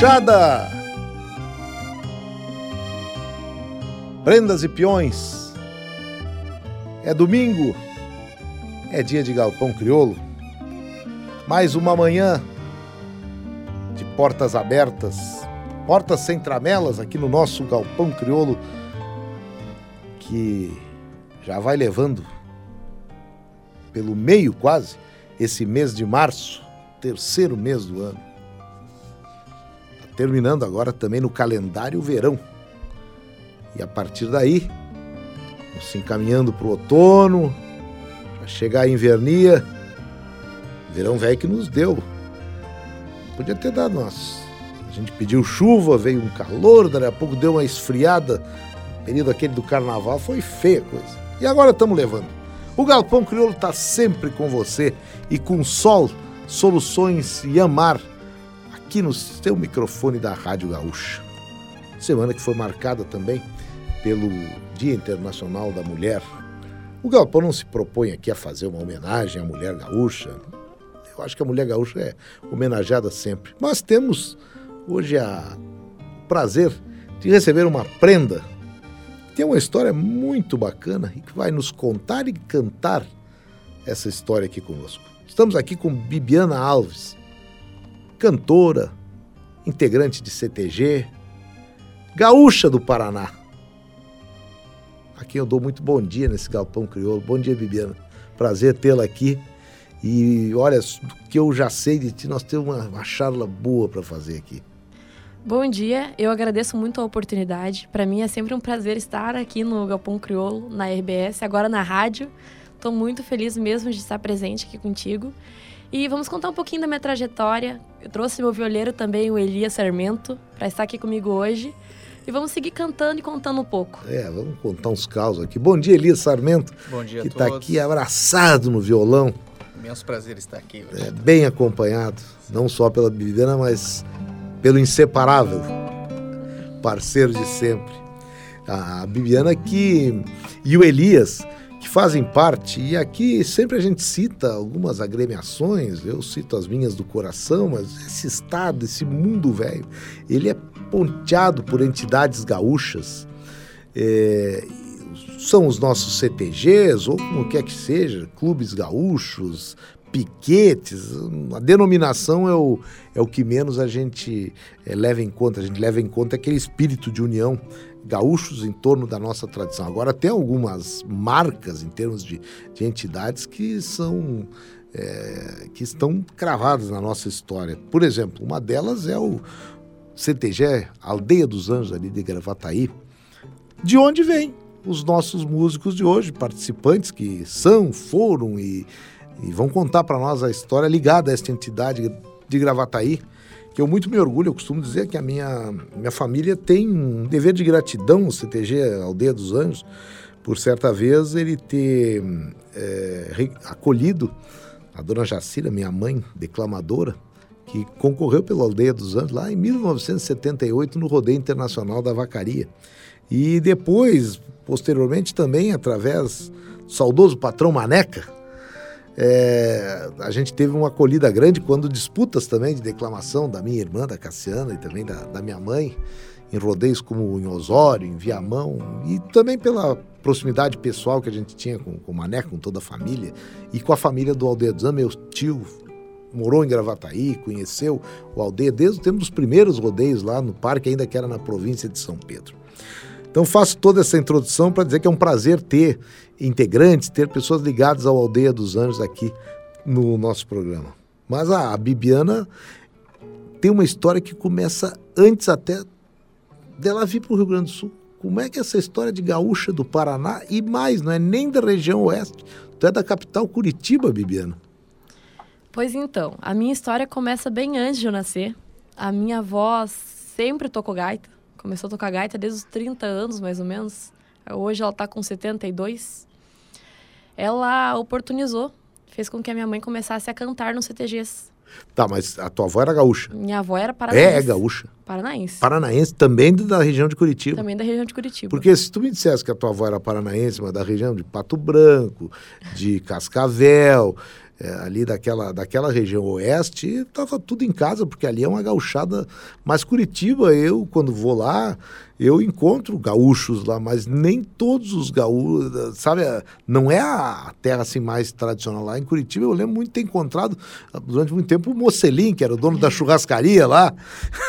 gauchada! Prendas e peões. É domingo. É dia de galpão crioulo. Mais uma manhã de portas abertas, portas sem tramelas aqui no nosso galpão crioulo que já vai levando pelo meio quase esse mês de março, terceiro mês do ano terminando agora também no calendário verão. E a partir daí, se encaminhando para o outono, para chegar a invernia, verão velho que nos deu. Podia ter dado nós. A gente pediu chuva, veio um calor, daqui a pouco deu uma esfriada. O período aquele do carnaval foi feia coisa. E agora estamos levando. O Galpão Crioulo está sempre com você e com sol, soluções e amar aqui no seu microfone da Rádio Gaúcha. Semana que foi marcada também pelo Dia Internacional da Mulher. O Galpão não se propõe aqui a fazer uma homenagem à mulher gaúcha. Eu acho que a mulher gaúcha é homenageada sempre. Mas temos hoje a prazer de receber uma prenda tem uma história muito bacana e que vai nos contar e cantar essa história aqui conosco. Estamos aqui com Bibiana Alves, cantora, integrante de CTG, gaúcha do Paraná. A quem eu dou muito bom dia nesse galpão crioulo. Bom dia, Bibiana. Prazer tê-la aqui. E olha, do que eu já sei de ti, nós temos uma, uma charla boa para fazer aqui. Bom dia, eu agradeço muito a oportunidade. Para mim é sempre um prazer estar aqui no Galpão Crioulo, na RBS, agora na rádio. Estou muito feliz mesmo de estar presente aqui contigo. E vamos contar um pouquinho da minha trajetória. Eu trouxe meu violeiro também, o Elias Sarmento, para estar aqui comigo hoje. E vamos seguir cantando e contando um pouco. É, vamos contar uns causos aqui. Bom dia, Elias Sarmento. Bom dia que a tá todos. Que está aqui abraçado no violão. Imenso prazer estar aqui hoje. É, bem acompanhado, não só pela Bibiana, mas pelo inseparável parceiro de sempre. A Bibiana que e o Elias fazem parte, e aqui sempre a gente cita algumas agremiações, eu cito as minhas do coração, mas esse estado, esse mundo velho, ele é ponteado por entidades gaúchas. É, são os nossos CTGs, ou como quer que seja, clubes gaúchos, piquetes, a denominação é o, é o que menos a gente é, leva em conta. A gente leva em conta aquele espírito de união gaúchos em torno da nossa tradição. Agora, tem algumas marcas em termos de, de entidades que são. É, que estão cravadas na nossa história. Por exemplo, uma delas é o CTG, Aldeia dos Anjos, ali de Gravataí, de onde vem os nossos músicos de hoje, participantes que são, foram e, e vão contar para nós a história ligada a esta entidade de Gravataí que eu muito me orgulho, eu costumo dizer que a minha, minha família tem um dever de gratidão, o CTG Aldeia dos Anjos, por certa vez ele ter é, acolhido a dona Jacira, minha mãe, declamadora, que concorreu pela Aldeia dos Anjos lá em 1978 no Rodeio Internacional da Vacaria. E depois, posteriormente, também através do saudoso patrão Maneca, é, a gente teve uma acolhida grande quando disputas também de declamação da minha irmã, da Cassiana, e também da, da minha mãe, em rodeios como em Osório, em Viamão, e também pela proximidade pessoal que a gente tinha com, com o Mané, com toda a família, e com a família do Aldeia Meu tio morou em Gravataí, conheceu o Aldeia desde o tempo dos primeiros rodeios lá no parque, ainda que era na província de São Pedro. Então faço toda essa introdução para dizer que é um prazer ter integrantes, ter pessoas ligadas ao Aldeia dos Anjos aqui no nosso programa. Mas a Bibiana tem uma história que começa antes até dela vir para o Rio Grande do Sul. Como é que é essa história de gaúcha do Paraná e mais, não é nem da região oeste, tu é da capital Curitiba, Bibiana. Pois então, a minha história começa bem antes de eu nascer. A minha avó sempre tocou gaita. Começou a tocar gaita desde os 30 anos, mais ou menos. Hoje ela está com 72. Ela oportunizou, fez com que a minha mãe começasse a cantar nos CTGs. Tá, mas a tua avó era gaúcha? Minha avó era paranaense. É, é gaúcha. Paranaense. Paranaense também da região de Curitiba. Também da região de Curitiba. Porque se tu me dissesse que a tua avó era paranaense, mas da região de Pato Branco, de Cascavel, é, ali daquela, daquela região oeste, estava tudo em casa, porque ali é uma gauchada. Mas Curitiba, eu, quando vou lá, eu encontro gaúchos lá, mas nem todos os gaúchos, sabe? Não é a terra assim mais tradicional lá. Em Curitiba, eu lembro muito ter encontrado, durante muito tempo, o Mocelin, que era o dono da churrascaria lá.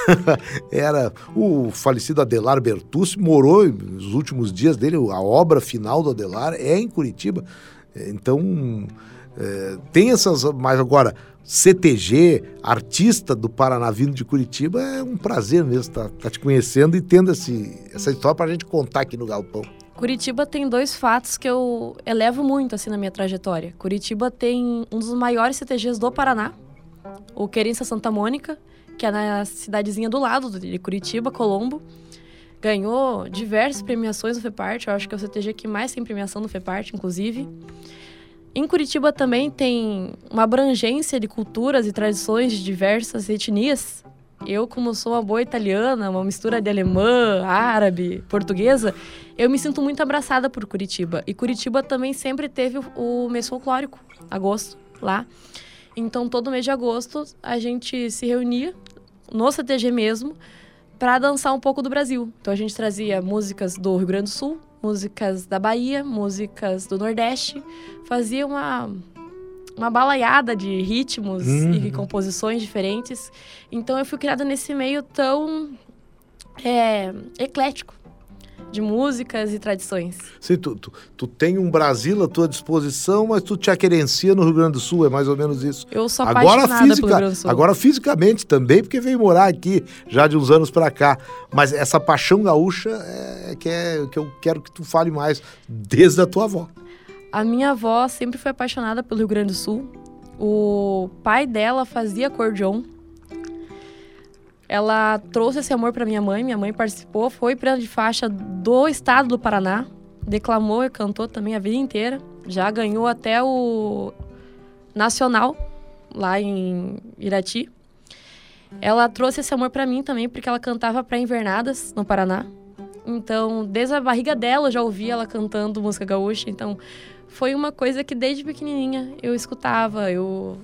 era o falecido Adelar Bertucci, morou nos últimos dias dele, a obra final do Adelar é em Curitiba. Então é, tem essas, mas agora, CTG, artista do Paraná vindo de Curitiba, é um prazer mesmo estar tá, tá te conhecendo e tendo esse, essa história para a gente contar aqui no Galpão. Curitiba tem dois fatos que eu elevo muito assim na minha trajetória. Curitiba tem um dos maiores CTGs do Paraná, o Querência Santa Mônica, que é na cidadezinha do lado de Curitiba, Colombo. Ganhou diversas premiações no FEPART, eu acho que é o CTG que mais tem premiação no FEPART, inclusive. Em Curitiba também tem uma abrangência de culturas e tradições de diversas etnias. Eu, como sou uma boa italiana, uma mistura de alemã, árabe, portuguesa, eu me sinto muito abraçada por Curitiba. E Curitiba também sempre teve o mês folclórico, agosto, lá. Então, todo mês de agosto, a gente se reunia no CTG mesmo para dançar um pouco do Brasil. Então, a gente trazia músicas do Rio Grande do Sul, músicas da Bahia, músicas do Nordeste, fazia uma uma balaiada de ritmos uhum. e composições diferentes. Então eu fui criada nesse meio tão é, eclético de músicas e tradições. Sim, tu, tu, tu, tem um Brasil à tua disposição, mas tu te aquerencia no Rio Grande do Sul, é mais ou menos isso. Eu sou agora, física, pelo Rio Grande do Sul. Agora fisicamente também, porque veio morar aqui já de uns anos para cá. Mas essa paixão gaúcha é que, é que eu quero que tu fale mais, desde a tua avó. A minha avó sempre foi apaixonada pelo Rio Grande do Sul. O pai dela fazia acordeon ela trouxe esse amor para minha mãe. Minha mãe participou, foi prenda de faixa do estado do Paraná, declamou e cantou também a vida inteira. Já ganhou até o nacional lá em Irati. Ela trouxe esse amor para mim também porque ela cantava para invernadas no Paraná. Então, desde a barriga dela eu já ouvia ela cantando música gaúcha. Então, foi uma coisa que desde pequenininha eu escutava, eu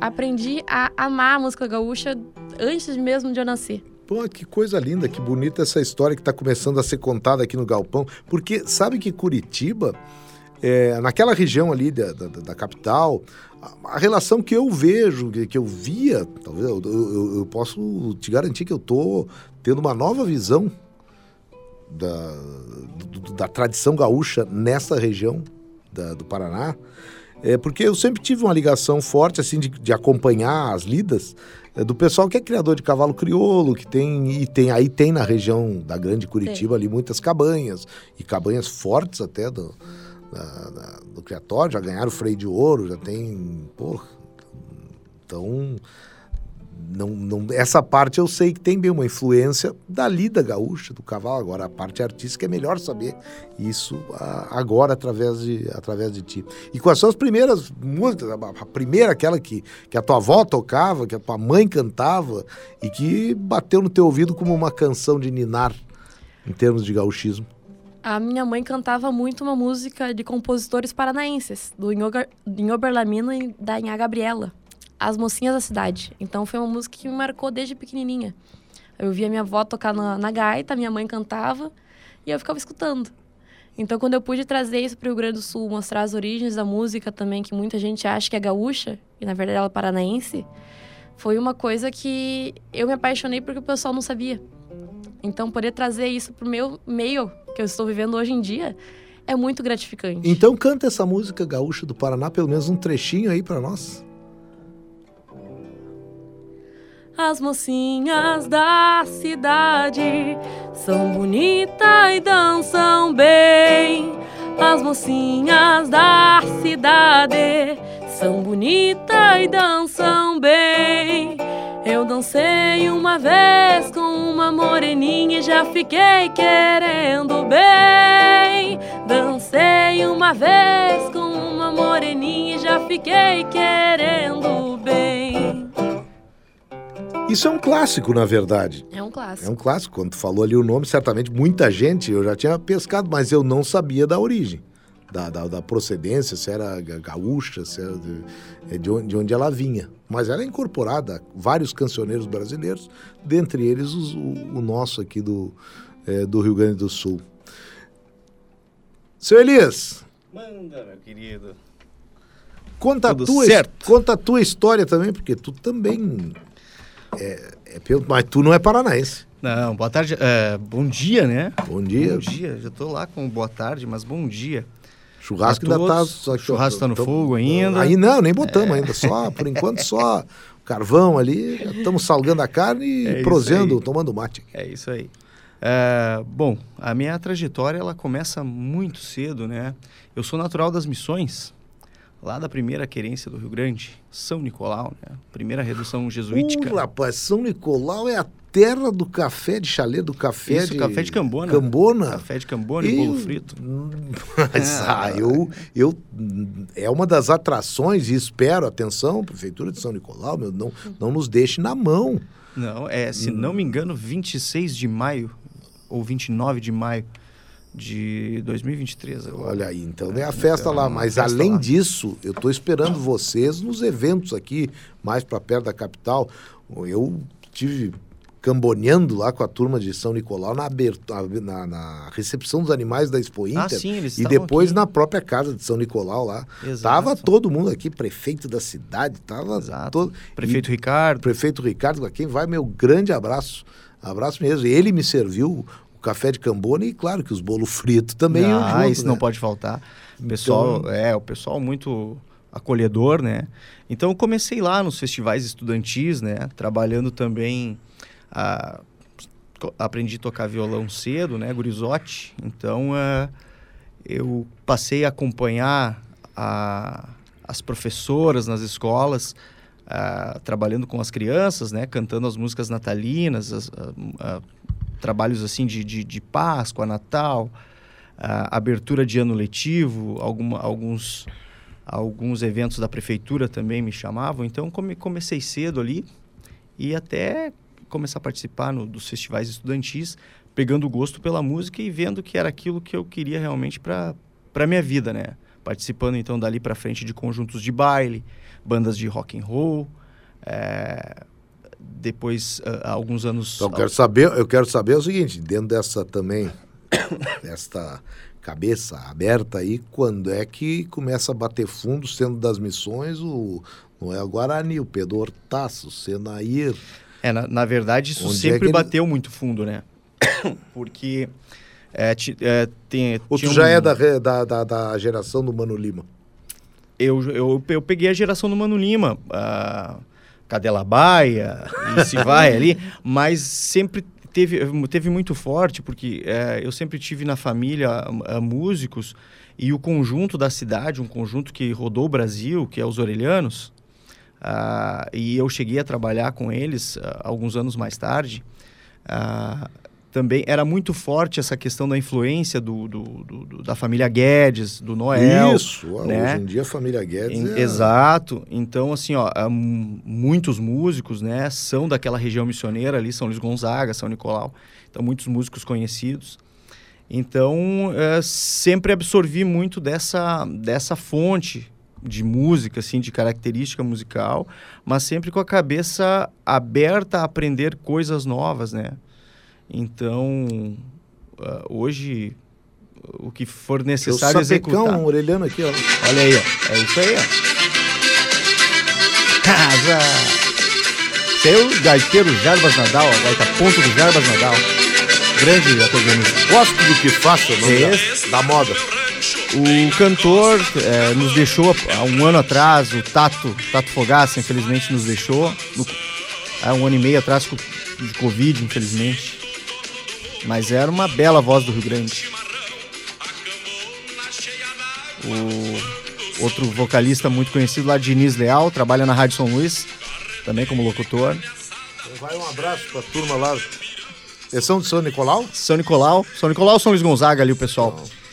aprendi a amar a música gaúcha antes mesmo de eu nascer. Pô, que coisa linda, que bonita essa história que está começando a ser contada aqui no Galpão. Porque sabe que Curitiba, é, naquela região ali da, da, da capital, a, a, relação que eu vejo, que, que eu via, talvez eu, eu, eu, posso te garantir que eu estou tendo uma nova visão da, do, da tradição gaúcha nessa região da, do Paraná. É, porque eu sempre tive uma ligação forte, assim, de, de acompanhar as lidas do pessoal que é criador de cavalo crioulo, que tem, e tem, aí tem na região da Grande Curitiba Sim. ali muitas cabanhas, e cabanhas fortes até do, da, da, do criatório, já ganharam freio de ouro, já tem, pô, então não, não, essa parte eu sei que tem bem uma influência da lida gaúcha, do cavalo. Agora, a parte artística é melhor saber isso agora através de, através de ti. E quais são as primeiras músicas? A primeira, aquela que, que a tua avó tocava, que a tua mãe cantava e que bateu no teu ouvido como uma canção de ninar em termos de gauchismo. A minha mãe cantava muito uma música de compositores paranaenses, do Inhoberlamino e da Inha Gabriela as mocinhas da cidade. Então foi uma música que me marcou desde pequenininha. Eu via minha avó tocar na, na gaita, minha mãe cantava e eu ficava escutando. Então, quando eu pude trazer isso para o Rio Grande do Sul, mostrar as origens da música também, que muita gente acha que é gaúcha, e na verdade ela é paranaense, foi uma coisa que eu me apaixonei porque o pessoal não sabia. Então, poder trazer isso para o meu meio que eu estou vivendo hoje em dia é muito gratificante. Então, canta essa música gaúcha do Paraná, pelo menos um trechinho aí para nós. As mocinhas da cidade são bonitas e dançam bem. As mocinhas da cidade são bonitas e dançam bem. Eu dancei uma vez com uma moreninha e já fiquei querendo bem. Dancei uma vez com uma moreninha e já fiquei querendo bem. Isso é um clássico, na verdade. É um clássico. É um clássico. Quando tu falou ali o nome, certamente muita gente, eu já tinha pescado, mas eu não sabia da origem da, da, da procedência, se era gaúcha, se era de, é de, onde, de onde ela vinha. Mas ela é incorporada a vários cancioneiros brasileiros, dentre eles os, o, o, nosso aqui do, é, do Rio Grande do Sul. Seu Elias. Manda, meu querido. Conta a, tua, certo. conta a tua história também, porque tu também é, é, mas tu não é paranaense. Não, boa tarde. É, bom dia, né? Bom dia. Bom dia. Já tô lá com boa tarde, mas bom dia. Churrasco ainda tá. Só churrasco tá no fogo ainda. Aí não, nem botamos é. ainda. Só, por enquanto, só carvão ali. Estamos salgando a carne e é prosendo, tomando mate. É isso aí. É, bom, a minha trajetória ela começa muito cedo, né? Eu sou natural das Missões, lá da primeira querência do Rio Grande, São Nicolau, né? Primeira redução jesuítica. Uh, rapaz, São Nicolau é a terra do café de chalé, do café Isso, de... café de Cambona. Cambona. Café de Cambona e, e bolo frito. Mas, ah, eu, eu... É uma das atrações e espero, atenção, Prefeitura de São Nicolau, meu, não, não nos deixe na mão. Não, é, se não me engano, 26 de maio ou 29 de maio de 2023 agora. Olha aí, então é a festa então, lá. Mas festa além lá. disso, eu estou esperando vocês nos eventos aqui, mais para perto da capital. Eu tive camboneando lá com a turma de São Nicolau na, abertura, na, na recepção dos animais da Expo ah, Inter. Ah, sim, eles e depois aqui. na própria casa de São Nicolau lá. Exato. Tava todo mundo aqui, prefeito da cidade, tava Exato. todo. Prefeito e, Ricardo. Prefeito Ricardo, a quem vai meu grande abraço. Abraço mesmo. Ele me serviu café de cambona e claro que os bolos fritos também. Ah, junto, isso né? não pode faltar. O pessoal, então... é, o pessoal muito acolhedor, né? Então eu comecei lá nos festivais estudantis, né? Trabalhando também a, aprendi a tocar violão cedo, né, gurizote. Então, uh, eu passei a acompanhar a, as professoras nas escolas, uh, trabalhando com as crianças, né, cantando as músicas natalinas, as, uh, trabalhos assim de, de, de Páscoa, Natal, abertura de ano letivo, alguma, alguns, alguns eventos da prefeitura também me chamavam. Então, come, comecei cedo ali e até começar a participar no, dos festivais estudantis, pegando gosto pela música e vendo que era aquilo que eu queria realmente para a minha vida, né? Participando então dali para frente de conjuntos de baile, bandas de rock and roll, é... depois uh, alguns anos. Então, eu quero saber, eu quero saber o seguinte, dentro dessa também, desta cabeça aberta aí, quando é que começa a bater fundo, sendo das missões o Noel Guarani, o Pedro Hortaço, o Senair, é, na, na verdade, isso Onde é sempre é bateu ele... muito fundo, né? Porque é, ti, é, tem. Ou tu já um... é da, da, da, geração do Mano Lima? Eu, eu, eu peguei a geração do Mano Lima. A Cadela Baia, e se vai ali, mas sempre teve, teve muito forte, porque é, eu sempre tive na família a, a músicos e o conjunto da cidade, um conjunto que rodou o Brasil, que é os Orelhanos, Uh, e eu cheguei a trabalhar com eles uh, alguns anos mais tarde. Uh, também era muito forte essa questão da influência do, do, do, da família Guedes, do Noel. Isso, né? hoje em dia a família Guedes em, é... Exato. Então, assim, ó, muitos músicos né, são daquela região missioneira ali, São Luís Gonzaga, São Nicolau. Então, muitos músicos conhecidos. Então, é, sempre absorvi muito dessa, dessa fonte de música, assim, de característica musical, mas sempre com a cabeça aberta a aprender coisas novas, né? Então, uh, hoje, o que for necessário executar... um orelhando aqui, ó. Olha aí, ó. É isso aí, ó. Casa! Seu é gaiteiro Jarbas Nadal, ó. Gaita ponto do Jarbas Nadal. Grande acordeonista. Gosto do que faço, não é da moda. O cantor é, nos deixou há um ano atrás, o Tato, Tato Fogaça, infelizmente nos deixou. No, há um ano e meio atrás de Covid, infelizmente. Mas era uma bela voz do Rio Grande. O outro vocalista muito conhecido lá, Diniz Leal, trabalha na Rádio São Luís, também como locutor. Vai um abraço pra turma lá. É São de São Nicolau? São Nicolau. São Nicolau São Luís Gonzaga ali, o pessoal. Não.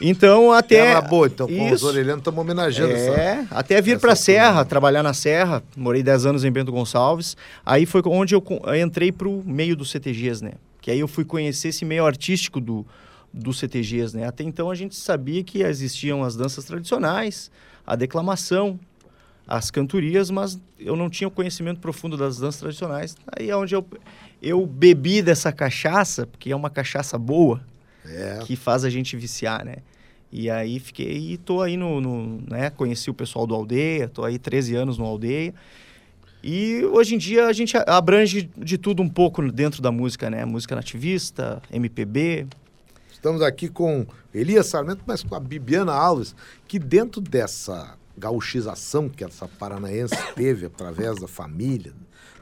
Então, até. Era boa, então, com os orelhanos estamos homenageando É, essa, até vir para a Serra, trabalhar na Serra. Morei 10 anos em Bento Gonçalves. Aí foi onde eu entrei para o meio dos CTGs, né? Que aí eu fui conhecer esse meio artístico do, dos CTGs, né? Até então a gente sabia que existiam as danças tradicionais, a declamação, as cantorias, mas eu não tinha o conhecimento profundo das danças tradicionais. Aí é onde eu, eu bebi dessa cachaça, porque é uma cachaça boa, é. que faz a gente viciar, né? E aí fiquei, e tô aí no, no, né, conheci o pessoal do Aldeia, tô aí 13 anos no Aldeia. E hoje em dia a gente abrange de tudo um pouco dentro da música, né? Música nativista, MPB. Estamos aqui com Elias Sarmento, mas com a Bibiana Alves, que dentro dessa gauchização que essa paranaense teve através da família,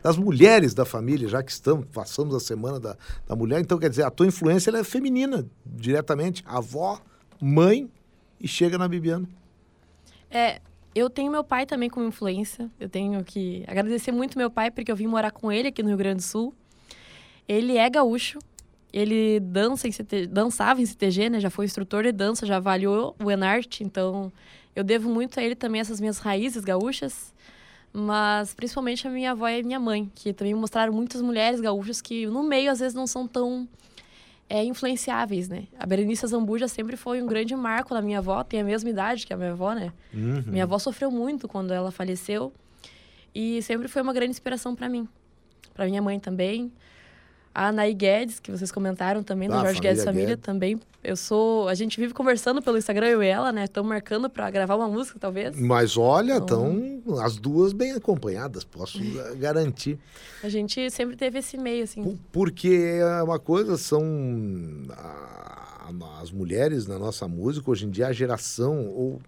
das mulheres da família, já que estamos, passamos a semana da, da mulher, então quer dizer, a tua influência é feminina, diretamente, avó, mãe e chega na Bibiana. É, eu tenho meu pai também como influência, eu tenho que agradecer muito meu pai, porque eu vim morar com ele aqui no Rio Grande do Sul. Ele é gaúcho, ele dança em CT, dançava em CTG, né? Já foi instrutor de dança, já avaliou o Enart, então eu devo muito a ele também essas minhas raízes gaúchas, mas principalmente a minha avó e a minha mãe, que também mostraram muitas mulheres gaúchas que no meio às vezes não são tão é, influenciáveis, né? A Berenice Zambuja sempre foi um grande marco na minha avó, tem a mesma idade que a minha avó, né? Uhum. Minha avó sofreu muito quando ela faleceu e sempre foi uma grande inspiração para mim, para minha mãe também. A Anaí Guedes, que vocês comentaram também, do ah, Jorge Guedes Família, Guedes. também. Eu sou. A gente vive conversando pelo Instagram, eu e ela, né? Estamos marcando para gravar uma música, talvez. Mas olha, estão então... as duas bem acompanhadas, posso garantir. A gente sempre teve esse meio, assim. Porque é uma coisa, são. as mulheres na nossa música, hoje em dia, a geração, ou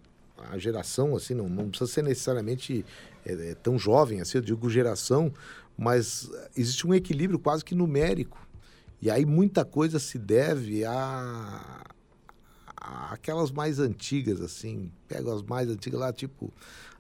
a geração, assim, não, não precisa ser necessariamente é, é, tão jovem, assim, eu digo geração, mas existe um equilíbrio quase que numérico. E aí muita coisa se deve a, a aquelas mais antigas, assim. Pego as mais antigas lá, tipo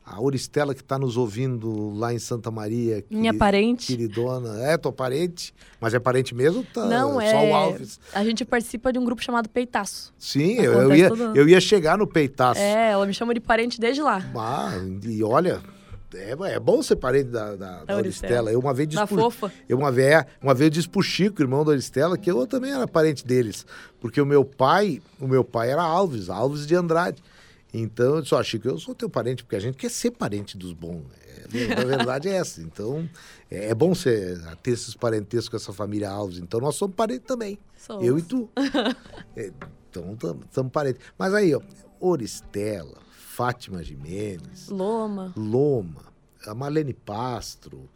a Oristela que está nos ouvindo lá em Santa Maria. Minha parente. Queridona. É, tua parente. Mas é parente mesmo? Tá Não, é. Só o Alves. A gente participa de um grupo chamado Peitaço. Sim, eu, eu, ia, eu ia chegar no Peitaço. É, ela me chama de parente desde lá. Ah, e olha, é, é bom ser parente da, da, da Oristela. Eu uma vez disse da por, fofa. Eu uma vez, uma vez disse pro Chico, irmão da Oristela, que eu também era parente deles. Porque o meu pai, o meu pai era Alves, Alves de Andrade. Então eu disse, ó, Chico, eu sou teu parente, porque a gente quer ser parente dos bons. É, a verdade é essa. Então, é, é, bom ser, ter esses parentescos com essa família Alves. Então, nós somos parentes também. Somos. Eu e tu. é, então, estamos parentes. Mas aí, ó, Oristela, Fátima Jimenez. Loma. Loma. A Marlene Pastro.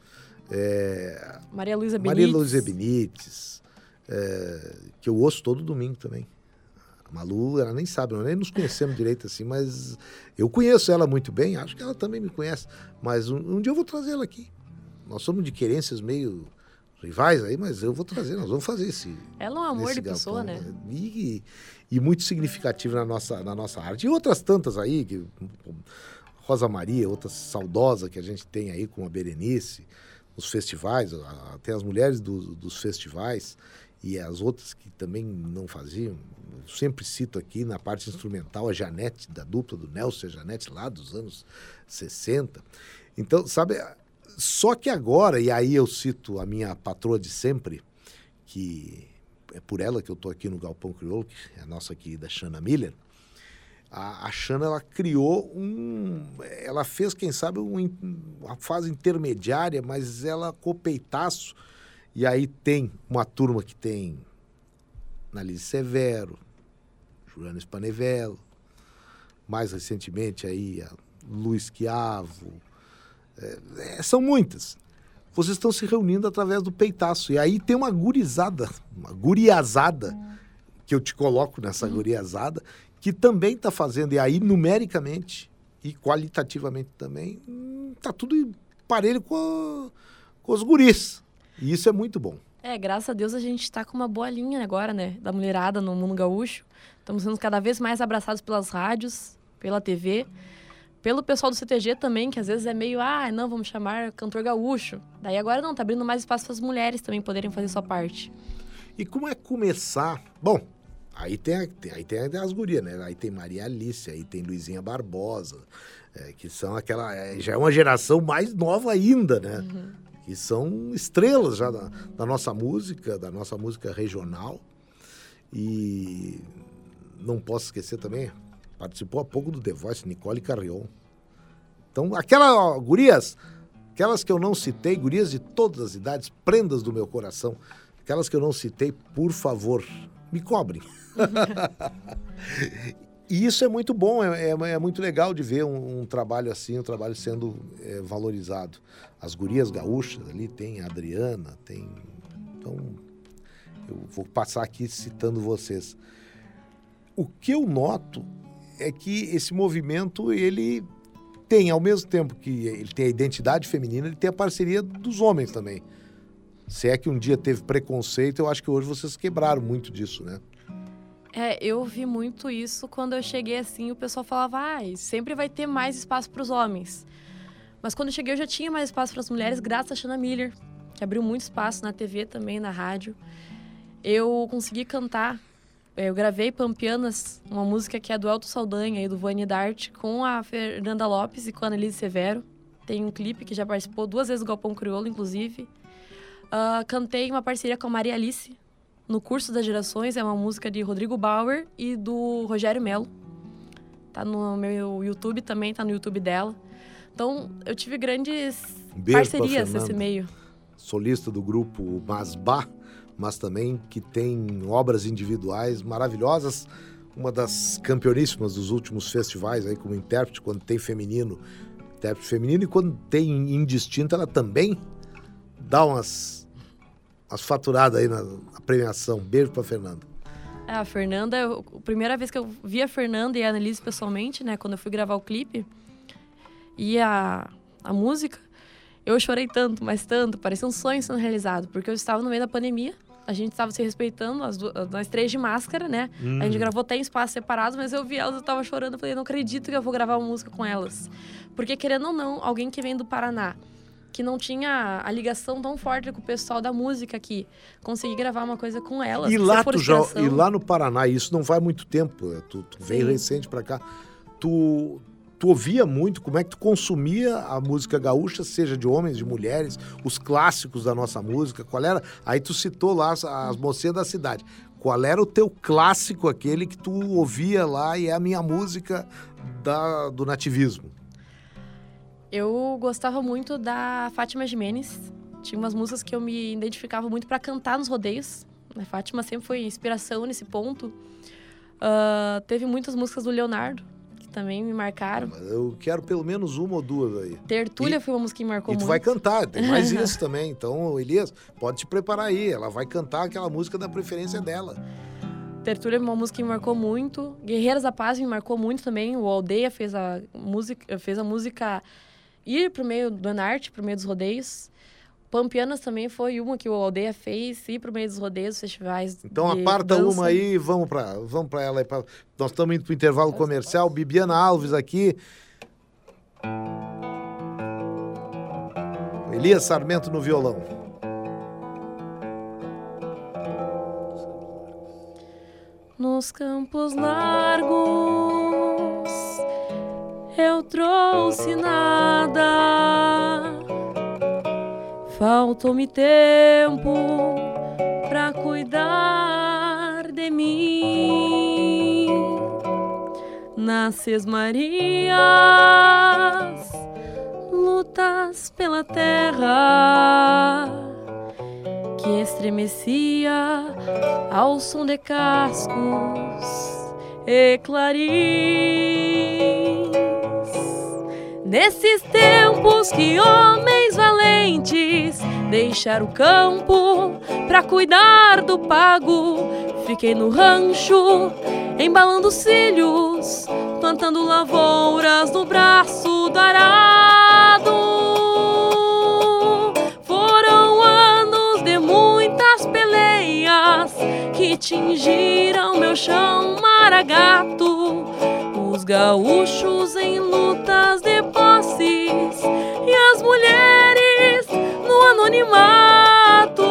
É, Maria Luísa Benites. Maria Luísa Benites. É, que eu ouço todo domingo também. A Malu, ela nem sabe, nós nem nos conhecemos direito assim, mas eu conheço ela muito bem, acho que ela também me conhece. Mas um, um dia eu vou trazer ela aqui. Nós somos de querências meio rivais aí, mas eu vou trazer, nós vamos fazer esse. Ela é um amor de galpão, pessoa, né? E, e, muito significativo na nossa, na nossa arte. E outras tantas aí, que, Rosa Maria, outra saudosa que a gente tem aí com a Berenice, os festivais, até as mulheres do, dos festivais e as outras que também não faziam. Eu sempre cito aqui na parte instrumental a Janete, da dupla do Nelson a Janete, lá dos anos 60. Então, sabe, só que agora, e aí eu cito a minha patroa de sempre, que é por ela que eu estou aqui no Galpão Crioulo, que é a nossa querida Shana Miller. A, a Shana, ela criou um... Ela fez, quem sabe, um, uma fase intermediária, mas ela copeitaço. E aí tem uma turma que tem Nalise Severo, Juliano Spanevello, mais recentemente aí a Luiz Chiavo, é, é, são muitas. Vocês estão se reunindo através do peitaço. E aí tem uma gurizada, uma guriazada, que eu te coloco nessa uhum. guriazada, que também está fazendo, e aí numericamente e qualitativamente também, está hum, tudo parelho com, com os guris. E isso é muito bom. É, graças a Deus a gente está com uma boa linha agora, né? Da mulherada no mundo gaúcho. Estamos sendo cada vez mais abraçados pelas rádios, pela TV pelo pessoal do CTG também, que às vezes é meio, ah, não, vamos chamar cantor gaúcho. Daí agora não, tá abrindo mais espaço para as mulheres também poderem fazer sua parte. E como é começar? Bom, aí tem, aí tem as gurias, né? Aí tem Maria Alice, aí tem Luizinha Barbosa, é, que são aquela. É, já é uma geração mais nova ainda, né? Uhum. Que são estrelas já da, da nossa música, da nossa música regional. E não posso esquecer também, participou há pouco do The Voice, Nicole Carrion. Então, aquelas gurias, aquelas que eu não citei, gurias de todas as idades, prendas do meu coração, aquelas que eu não citei, por favor, me cobrem. e isso é muito bom, é, é, é muito legal de ver um, um, trabalho assim, um trabalho sendo é, valorizado. As gurias gaúchas ali, tem a Adriana, tem. Então, eu vou passar aqui citando vocês. O que eu noto é que esse movimento, ele tem, ao mesmo tempo que ele tem a identidade feminina, ele tem a parceria dos homens também. Se é que um dia teve preconceito, eu acho que hoje vocês quebraram muito disso, né? É, eu vi muito isso quando eu cheguei assim, o pessoal falava, ah, sempre vai ter mais espaço para os homens. Mas quando eu cheguei, eu já tinha mais espaço para as mulheres, graças a Shana Miller, que abriu muito espaço na TV também, na rádio. Eu consegui cantar eu gravei Pampianas, uma música que é do Elton Saldanha e do Vani Dart, com a Fernanda Lopes e com a Annelise Severo. Tem um clipe que já participou duas vezes do Galpão Crioulo, inclusive. Uh, cantei uma parceria com a Maria Alice, no Curso das Gerações, é uma música de Rodrigo Bauer e do Rogério Melo. Tá no meu YouTube também, tá no YouTube dela. Então, eu tive grandes um parcerias nesse meio. Solista do grupo Masbá mas também que tem obras individuais maravilhosas. Uma das campeoníssimas dos últimos festivais aí como intérprete, quando tem feminino, intérprete feminino, e quando tem indistinto, ela também dá umas, umas faturadas aí na, na premiação. Beijo pra Fernanda. É, a Fernanda, a primeira vez que eu vi a Fernanda e a Annelise pessoalmente, né, quando eu fui gravar o clipe e a, a música, eu chorei tanto, mas tanto, parecia um sonho sendo realizado, porque eu estava no meio da pandemia, a gente estava se respeitando, as duas, nós três de máscara, né? Hum. A gente hum. gravou até em espaços separados, mas eu vi elas, eu tava chorando, eu falei, não acredito que eu vou gravar uma música com elas. Porque, querendo ou não, alguém que vem do Paraná, que não tinha a ligação tão forte com o pessoal da música aqui, conseguir gravar uma coisa com elas. E lá, tu já, e lá no Paraná, isso não faz muito tempo, é, tu, tu veio recente para cá, tu, tu ouvia muito, como é que tu consumia a música gaúcha, seja de homens, de mulheres, os clássicos da nossa música, qual era? Aí tu citou lá as, as mocinhas da cidade. Qual era o teu clássico, aquele que tu ouvia lá e é a minha música da, do nativismo? Eu gostava muito da Fátima Jimenez. Tinha umas músicas que eu me identificava muito para cantar nos rodeios. A Fátima sempre foi inspiração nesse ponto. Uh, teve muitas músicas do Leonardo, também me marcaram. Eu quero pelo menos uma ou duas aí. Tertúlia e, foi uma música que me marcou muito. E tu vai cantar, tem mais isso também. Então, Elias, pode te preparar aí. Ela vai cantar aquela música da preferência dela. Tertúlia é uma música que me marcou muito. Guerreiras da Paz me marcou muito também. O Aldeia fez a música, fez a música ir pro meio do Anarte, pro meio dos rodeios. Pampianas também foi uma que o Aldeia fez, ir pro meio dos rodeios, festivais. Então aparta dança. uma aí e vamos para vamos pra ela. Pra... Nós estamos indo pro intervalo comercial. Bibiana Alves aqui. Elias Sarmento no violão. Nos campos largos eu trouxe nada Faltou-me tempo para cuidar de mim. Nas Marias, lutas pela terra que estremecia ao som de cascos e clarins. Nesses tempos que homens valentes deixaram o campo pra cuidar do pago, fiquei no rancho, embalando cílios, plantando lavouras no braço do arado. Foram anos de muitas peleias que tingiram meu chão maragato. Os gaúchos em lutas de e as mulheres no anonimato.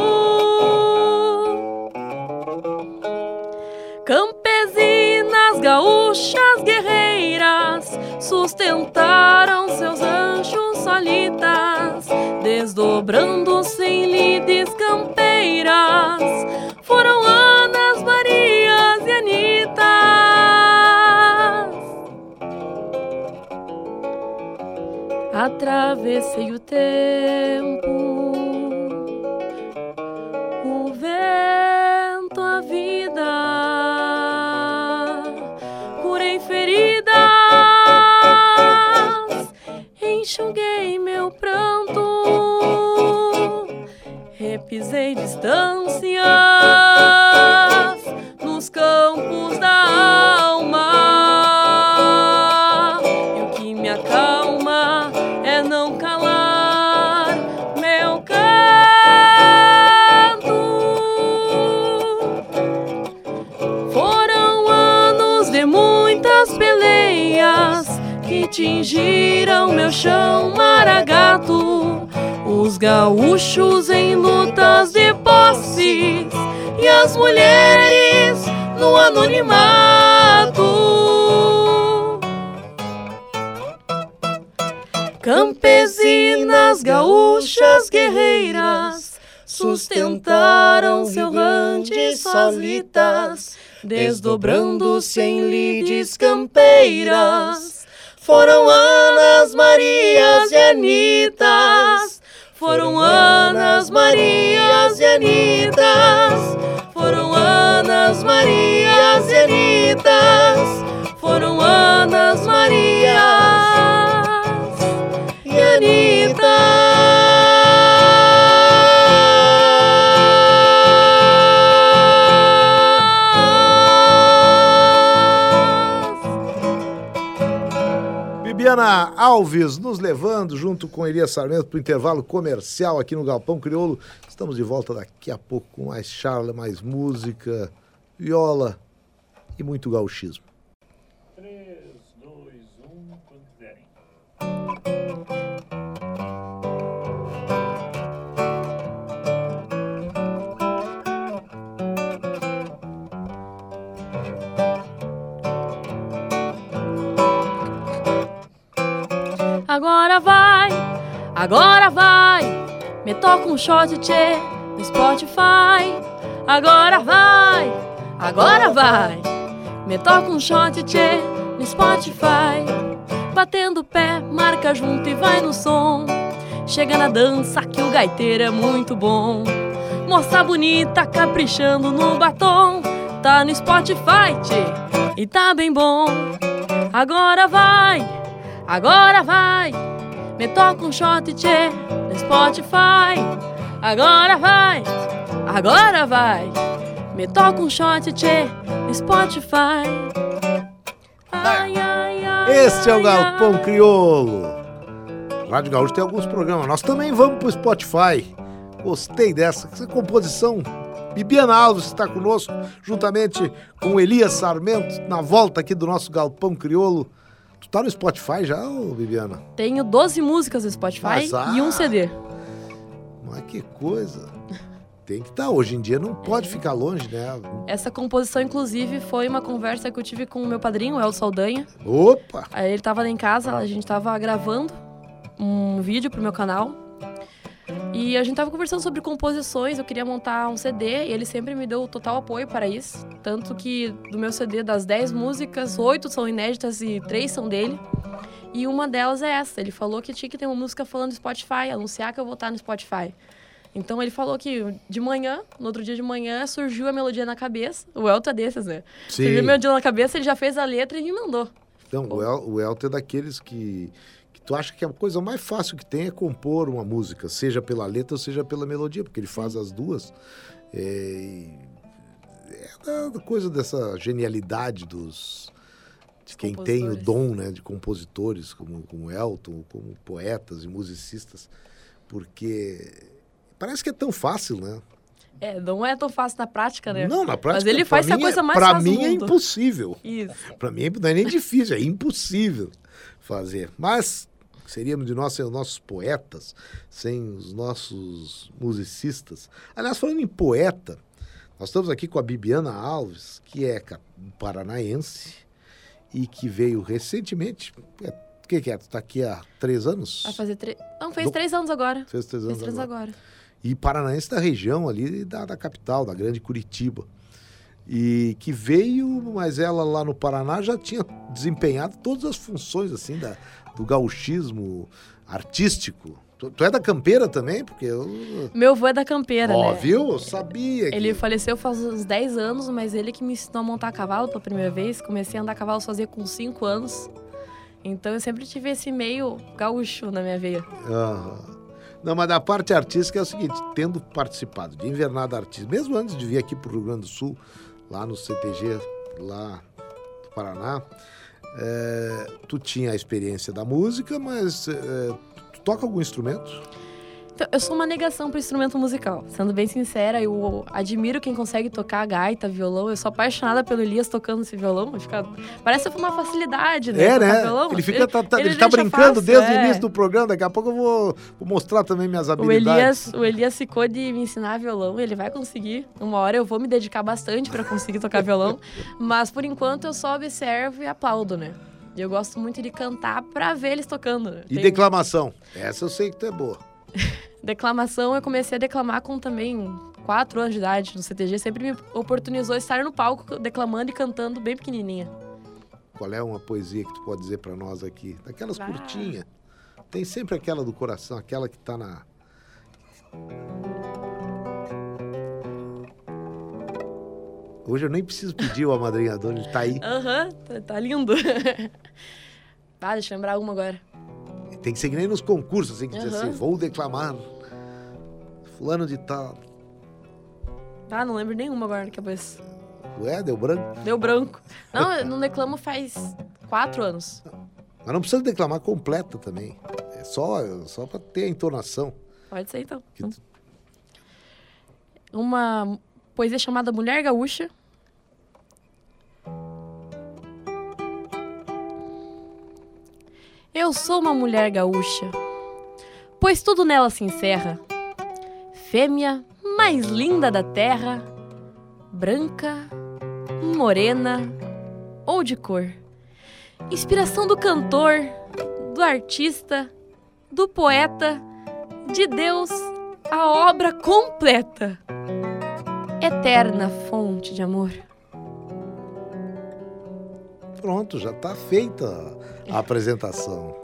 Campesinas gaúchas guerreiras sustentaram seus anjos solitas, desdobrando sem lides campeiras. Foram atravessei o tempo, o vento, a vida, curei feridas, enxuguei meu pranto, repisei distâncias nos campos da alma. Tingiram meu chão maragato. Os gaúchos em lutas de posses e as mulheres no anonimato. Campesinas gaúchas guerreiras sustentaram seu rante solitas, desdobrando-se em lides campeiras. Foram Anas, Marias e Anitas. Foram Anas, Marias e Anitas. Foram Anas, Marias e Anitas. Foram Anas, Marias e Anitas. Bibiana Alves nos levando junto com Elias Sarmento para o intervalo comercial aqui no Galpão Crioulo. Estamos de volta daqui a pouco com mais charla, mais música, viola e muito gauchismo. Agora vai, agora vai. Me toca um shot tchê no Spotify. Agora vai, agora vai. Me toca um shot tchê no Spotify. Batendo o pé, marca junto e vai no som. Chega na dança que o gaiteiro é muito bom. Moça bonita caprichando no batom. Tá no Spotify, tchê, e tá bem bom. Agora vai, agora vai. Me toca um shot, tchê, no Spotify. Agora vai, agora vai. Me toca um shot, tchê, no Spotify. Ai, ai, ai. Este é o Galpão ai. Crioulo. Rádio Gaúcho tem alguns programas. Nós também vamos pro Spotify. Gostei dessa. Essa composição. Bibiana Alves está conosco, juntamente com Elias Sarmento, na volta aqui do nosso Galpão Crioulo. Tu tá no Spotify já, ô Bibiana? Tenho 12 músicas no Spotify ah. e um CD. Mas que coisa. Tem que estar. Hoje em dia não pode ficar longe, né? Essa composição, inclusive, foi uma conversa que eu tive com o meu padrinho, o El Saldanha. Opa! Aí ele tava lá em casa, a gente tava gravando um vídeo pro meu canal. E a gente tava conversando sobre composições, eu queria montar um CD e ele sempre me deu total apoio para isso. Tanto que do meu CD, das 10 músicas, 8 são inéditas e 3 são dele. E uma delas é essa. Ele falou que tinha que ter uma música falando Spotify, anunciar que eu vou estar no Spotify. Então ele falou que de manhã, no outro dia de manhã, surgiu a melodia na cabeça. O Elton é desses, né? Surgiu a melodia na cabeça, ele já fez a letra e me mandou. Então, o, El, o Elton é daqueles que, que tu acha que a coisa mais fácil que tem é compor uma música, seja pela letra ou seja pela melodia, porque ele faz as duas. É, é da coisa dessa genialidade dos de quem tem o dom né, de compositores, como, como Elton, como poetas e musicistas, porque parece que é tão fácil, né? É, não é tão fácil na prática, né? Não, na prática. Mas ele faz a mim é- coisa mais fácil do mim é impossível. Isso. Para mim não é nem difícil, é impossível fazer. Mas seríamos de nós sem os nossos poetas, sem os nossos musicistas. Aliás, falando em poeta, nós estamos aqui com a Bibiana Alves, que é paranaense e que veio recentemente. é, O que, que é? Tu tá aqui há três anos? Vai fazer três. Não, fez Do- três anos agora. Fez três Fez anos três agora. agora. E paranaense da região ali da, da capital, da grande Curitiba. E que veio, mas ela lá no Paraná já tinha desempenhado todas as funções assim da, do gauchismo artístico. Tu, tu é da campeira também? Porque eu. Meu avô é da campeira, Ó, né? viu? Eu sabia. que- Ele faleceu faz uns 10 anos, mas ele que me ensinou a montar cavalo pela primeira vez. Comecei a andar a cavalo sozinha com 5 anos. Então eu sempre tive esse meio gaúcho na minha veia. Não, mas da parte artística é o seguinte, tendo participado de Invernada Artística, mesmo antes de vir aqui para o Rio Grande do Sul, lá no CTG, lá do Paraná, é, tu tinha a experiência da música, mas é, tu toca algum instrumento? Então, eu sou uma negação pro instrumento musical. Sendo bem sincera, eu admiro quem consegue tocar gaita, violão. Eu sou apaixonada pelo Elias tocando esse violão. Fica... Parece uma facilidade, né? É, né? violão. Ele fica tá, tá- ele ele tá brincando fácil, desde o é. início do programa, daqui a pouco eu vou, vou mostrar também minhas O habilidades. Elias, o Elias ficou de me ensinar violão, ele vai conseguir. Uma hora eu vou me dedicar bastante para conseguir tocar violão, mas por enquanto eu só observo e aplaudo, né? E eu gosto muito de cantar pra ver eles tocando. né? E Tem- declamação? Essa eu sei que tu é boa. Declamação, eu comecei a declamar com também quatro anos de idade no CTG. Sempre me oportunizou estar no palco declamando e cantando bem pequenininha. Qual é uma poesia que tu pode dizer para nós aqui? Daquelas Ah. curtinhas. Tem sempre aquela do coração, aquela que tá na. Hoje eu nem preciso pedir o amadrinhador, ele tá aí. Aham, tá, tá lindo. ah, deixa eu lembrar uma agora. Tem que ser que nem nos concursos, assim, que diz Aham. assim, vou declamar. Fulano de tal. Ah, não lembro nenhuma agora na cabeça. Ué, deu branco. Deu branco. Não, eu não declamo faz quatro anos. Mas não precisa declamar completa também. É só, só para ter a entonação. Pode ser então. Que Uma poesia chamada Mulher Gaúcha. Eu sou uma mulher gaúcha, pois tudo nela se encerra. Fêmea mais linda da terra, branca, morena ou de cor. Inspiração do cantor, do artista, do poeta, de Deus, a obra completa. Eterna fonte de amor. Pronto, já está feita a apresentação.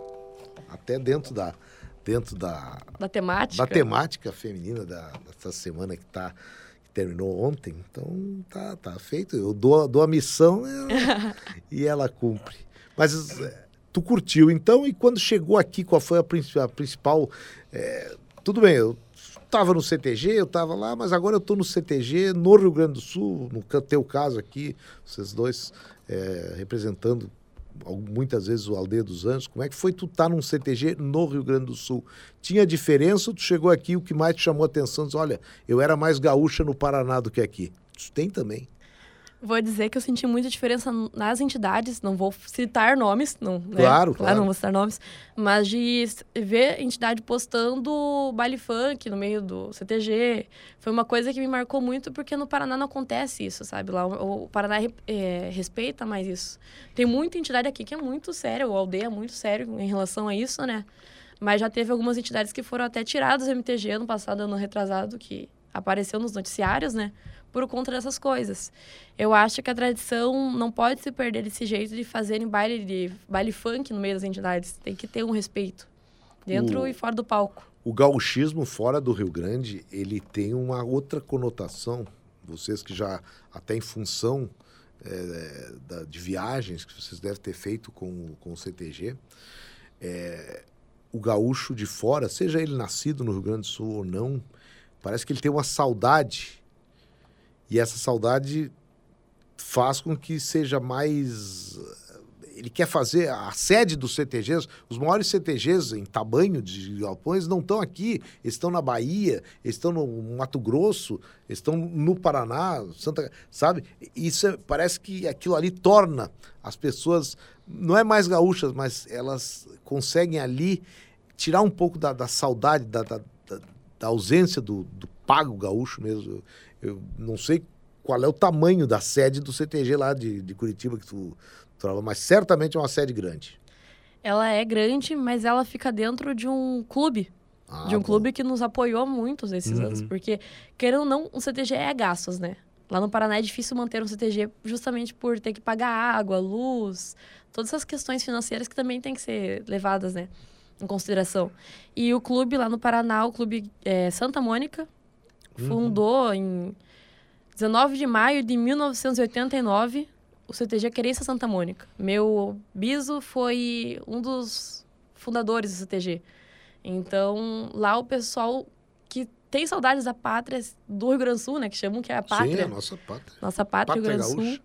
Até dentro da, dentro da, Da temática. da temática feminina da, dessa semana que, tá, que terminou ontem. Então tá, tá feito. Eu dou, dou a missão e ela, e ela cumpre. Mas é, tu curtiu então, e quando chegou aqui, qual foi a, a principal. é, tudo bem, eu estava no CTG, eu estava lá, mas agora eu estou no CTG, no Rio Grande do Sul, no teu caso aqui, vocês dois é, representando muitas vezes o Aldeia dos Anjos. Como é que foi tu estar num CTG no Rio Grande do Sul? Tinha diferença ou tu chegou aqui o que mais te chamou a atenção? Diz, olha, eu era mais gaúcha no Paraná do que aqui. Isso tem também. Vou dizer que eu senti muita diferença nas entidades, não vou citar nomes, não, né? Claro, claro. não vou citar nomes, mas de ver entidade postando baile funk no meio do CTG, foi uma coisa que me marcou muito, porque no Paraná não acontece isso, sabe? Lá o, o Paraná é, respeita mais isso. Tem muita entidade aqui que é muito séria, o Aldeia é muito sério em relação a isso, né? Mas já teve algumas entidades que foram até tiradas do MTG ano passado, ano retrasado, que apareceu nos noticiários, né? Por conta dessas coisas. Eu acho que a tradição não pode se perder desse jeito de fazerem baile de baile funk no meio das entidades. Tem que ter um respeito dentro O- e fora do palco. O gauchismo fora do Rio Grande, ele tem uma outra conotação. Vocês que já, até em função é, da- de viagens que vocês devem ter feito com, o- com o CTG, é, o gaúcho de fora, seja ele nascido no Rio Grande do Sul ou não, parece que ele tem uma saudade. E essa saudade faz com que seja mais ele quer fazer a sede dos CTGs, os maiores CTGs em tamanho de galpões não estão aqui, eles estão na Bahia, estão no Mato Grosso, estão no Paraná, Santa, sabe? Isso é- parece que aquilo ali torna as pessoas não é mais gaúchas, mas elas conseguem ali tirar um pouco da, da saudade, da, da, da- da ausência do, do pago gaúcho mesmo. Eu, não sei qual é o tamanho da sede do CTG lá de, de Curitiba que tu, tu trabalha, mas certamente é uma sede grande. Ela é grande, mas ela fica dentro de um clube. Ah, de um bom. clube que nos apoiou muito esses Uhum. anos. Porque, querendo ou não, um CTG é gastos, né? Lá no Paraná é difícil manter um CTG justamente por ter que pagar água, luz, todas essas questões financeiras que também têm que ser levadas, né, em consideração. E o clube lá no Paraná, o clube é, Santa Mônica, fundou em 19 de maio de 1989 o CTG Querência Santa Mônica. Meu biso foi um dos fundadores do CTG. Então, lá o pessoal que tem saudades da pátria do Rio Grande do Sul, né? Que chamam que é a pátria. Sim, a nossa pátria. Nossa pátria, Rio Pátria Grande do Sul.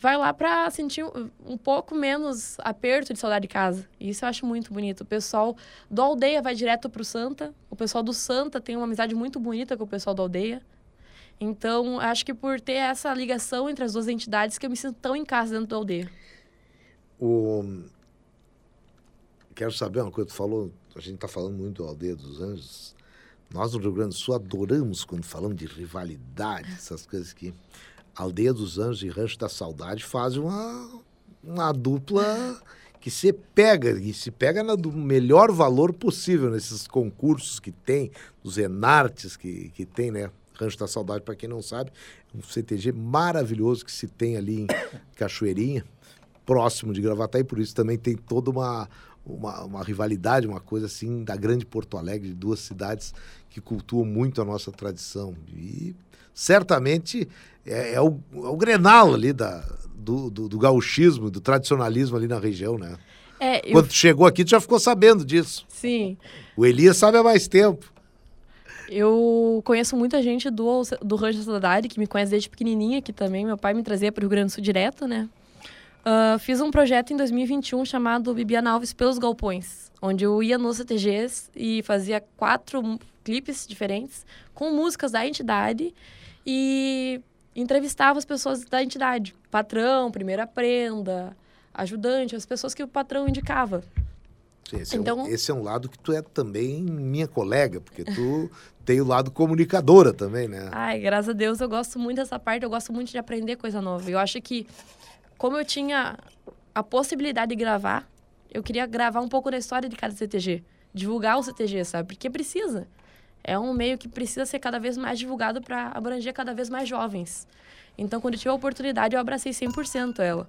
Vai lá pra sentir um- pouco menos aperto de saudade de casa. Isso eu acho muito bonito. O pessoal do Aldeia vai direto pro Santa. O pessoal do Santa tem uma amizade muito bonita com o pessoal do Aldeia. Então, acho que por ter essa ligação entre as duas entidades que eu me sinto tão em casa dentro do Aldeia. O... Quero saber uma coisa, tu falou, a gente está falando muito do Aldeia dos Anjos. Nós no Rio Grande do Sul adoramos quando falamos de rivalidade, essas coisas que Aldeia dos Anjos e Rancho da Saudade fazem uma, uma dupla que se pega, e se pega na, do melhor valor possível nesses concursos que tem, os Enartes que, que tem, né? Rancho da Saudade, para quem não sabe, é um CTG maravilhoso que se tem ali em Cachoeirinha próximo de Gravataí, por isso também tem toda uma, uma, uma rivalidade, uma coisa assim da grande Porto Alegre, de duas cidades que cultuam muito a nossa tradição. E certamente é, é o, é o grenal ali da, do, do, do gauchismo, do tradicionalismo ali na região, né? É, eu... Quando tu chegou aqui, tu já ficou sabendo disso. Sim. O Elias sabe há mais tempo. Eu conheço muita gente do, do Rancho da Saudade, que me conhece desde pequenininha, que também meu pai me trazia para o Rio Grande do Sul direto, né? Ah, fiz um projeto em 2021 chamado Bibiana Alves pelos Galpões, onde eu ia nos CTGs e fazia quatro clipes diferentes com músicas da entidade e entrevistava as pessoas da entidade. Patrão, primeira prenda, ajudante, as pessoas que o patrão indicava. Esse, é um, Então- esse é um lado que tu é também minha colega, porque tu tem o lado comunicadora também, né? Ai, graças a Deus eu gosto muito dessa parte, eu gosto muito de aprender coisa nova. Eu acho que, como eu tinha a possibilidade de gravar, eu queria gravar um pouco da história de cada CTG. Divulgar o CTG, sabe? Porque precisa. É um meio que precisa ser cada vez mais divulgado para abranger cada vez mais jovens. Então, quando eu tive a oportunidade, eu abracei 100% ela.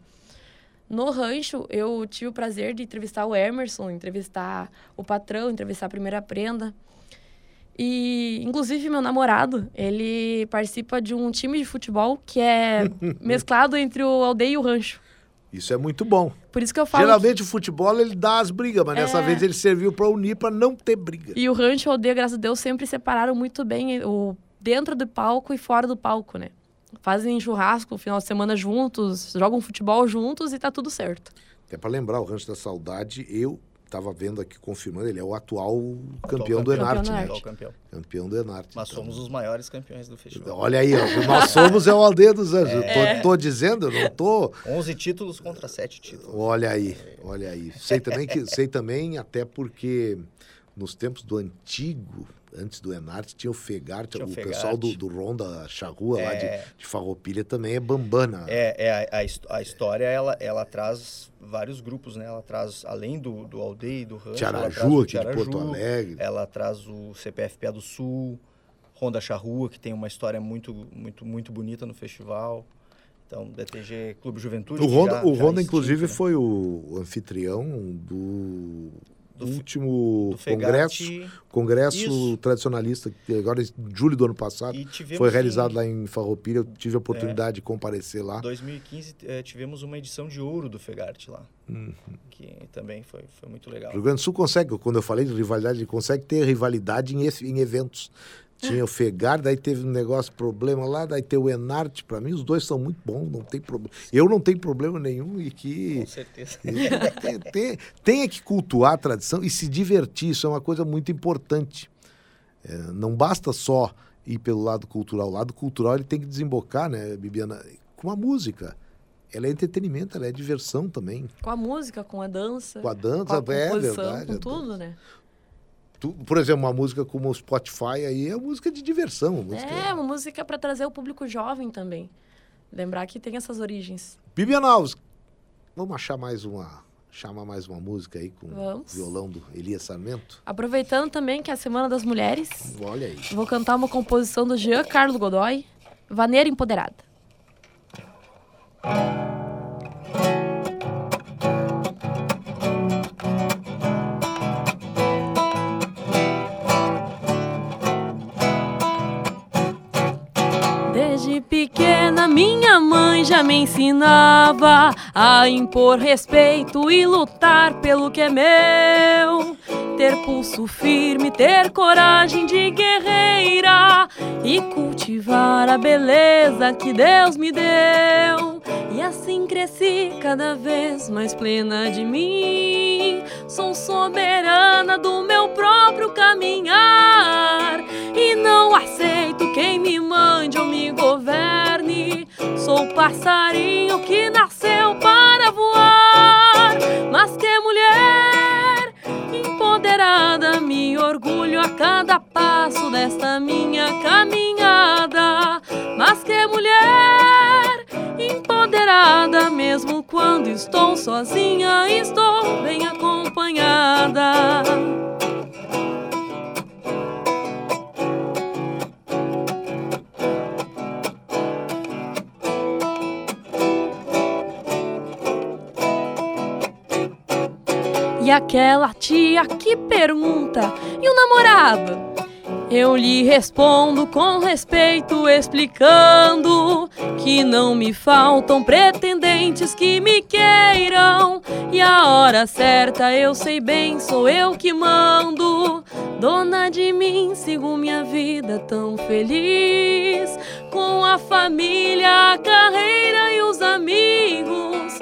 No rancho, eu tive o prazer de entrevistar o Emerson, entrevistar o patrão, entrevistar a primeira prenda. E, inclusive, meu namorado, ele participa de um time de futebol que é mesclado entre o aldeia e o rancho. Isso é muito bom. Por isso que eu falo. Geralmente o futebol ele dá as brigas, mas dessa É. vez ele serviu para unir para não ter briga. E o rancho e o aldeia, graças a Deus, sempre separaram muito bem o dentro do palco e fora do palco, né? Fazem churrasco, final de semana juntos, jogam futebol juntos e tá tudo certo. Até para lembrar, o Rancho da Saudade, eu estava vendo aqui, confirmando, ele é o atual campeão Atual do campeão. Enarte, Campeão né? do Atual campeão. Campeão do Enarte. Mas então. somos os maiores campeões do festival. Olha aí, ó, nós somos é o Aldeia dos Anjos. Eu tô, tô dizendo, eu não tô. 11 títulos contra 7 títulos. Olha aí, olha aí. Sei também que sei também até porque nos tempos do antigo, antes do Enarte, tinha o Fegarte, Tinha o o pessoal do, do Ronda Charrua lá de, É. de Farroupilha também é bambana. É, é a, a a história, ela, ela traz vários grupos, né? Ela traz, além do, do Aldeia e do Rancho, ela traz Tiaraju aqui de Porto Tiaraju, Alegre. Ela traz o CPFPA do Sul, Ronda Charrua, que tem uma história muito, muito, muito bonita no festival. Então, DTG Clube Juventude. O Ronda, já- o já Ronda extinto, inclusive, né? foi o anfitrião do, Do último do congresso, congresso Isso. tradicionalista, que agora em julho do ano passado foi em realizado lá em Farroupilha. Eu É. tive a oportunidade de comparecer lá. 2015 eh, tivemos uma edição de ouro do Fegarte lá, Uhum. que também foi, foi muito legal. O Rio Grande do Sul consegue, quando eu falei de rivalidade, ele consegue ter rivalidade em, em eventos. Tinha o Fegar, daí teve um negócio, problema lá, daí tem o Enarte. Para mim, os dois são muito bons, não tem problema. Eu não tenho problema nenhum e que Com certeza. tem, tem, tem é que cultuar a tradição e se divertir, isso é uma coisa muito importante. É, não basta só ir pelo lado cultural. O lado cultural ele tem que desembocar, né, Bibiana, com a música. Ela é entretenimento, ela é diversão também. Com a música, com a dança, Com a dança, com a é verdade. com a tudo, dança. né? Tu- por exemplo, uma música como o Spotify aí é música de diversão. Música... É, uma música para trazer o público jovem também. Lembrar que tem essas origens. Bibiana Alves, vamos achar mais uma. Chamar mais uma música aí com Vamos. o violão do Elias Sarmento? Aproveitando também que é a Semana das Mulheres, Olha aí. vou cantar uma composição do Jean Carlo Godoy, Vaneira Empoderada. Minha mãe já me ensinava a impor respeito e lutar pelo que é meu. Ter pulso firme, ter coragem de guerreira e cultivar a beleza que Deus me deu. E assim cresci cada vez mais plena de mim. Sou soberana do meu próprio caminhar e não aceito quem me mande ou me governe. Sou passarinho que nasceu para voar, mas que mulher empoderada, me orgulho a cada passo desta minha caminhada. Mas que mulher empoderada, mesmo quando estou sozinha, estou bem acompanhada. E aquela tia que pergunta: e o namorado? Eu lhe respondo com respeito, explicando que não me faltam pretendentes que me queiram. E a hora certa eu sei bem, sou eu que mando. Dona de mim, sigo minha vida tão feliz. Com a família, a carreira e os amigos.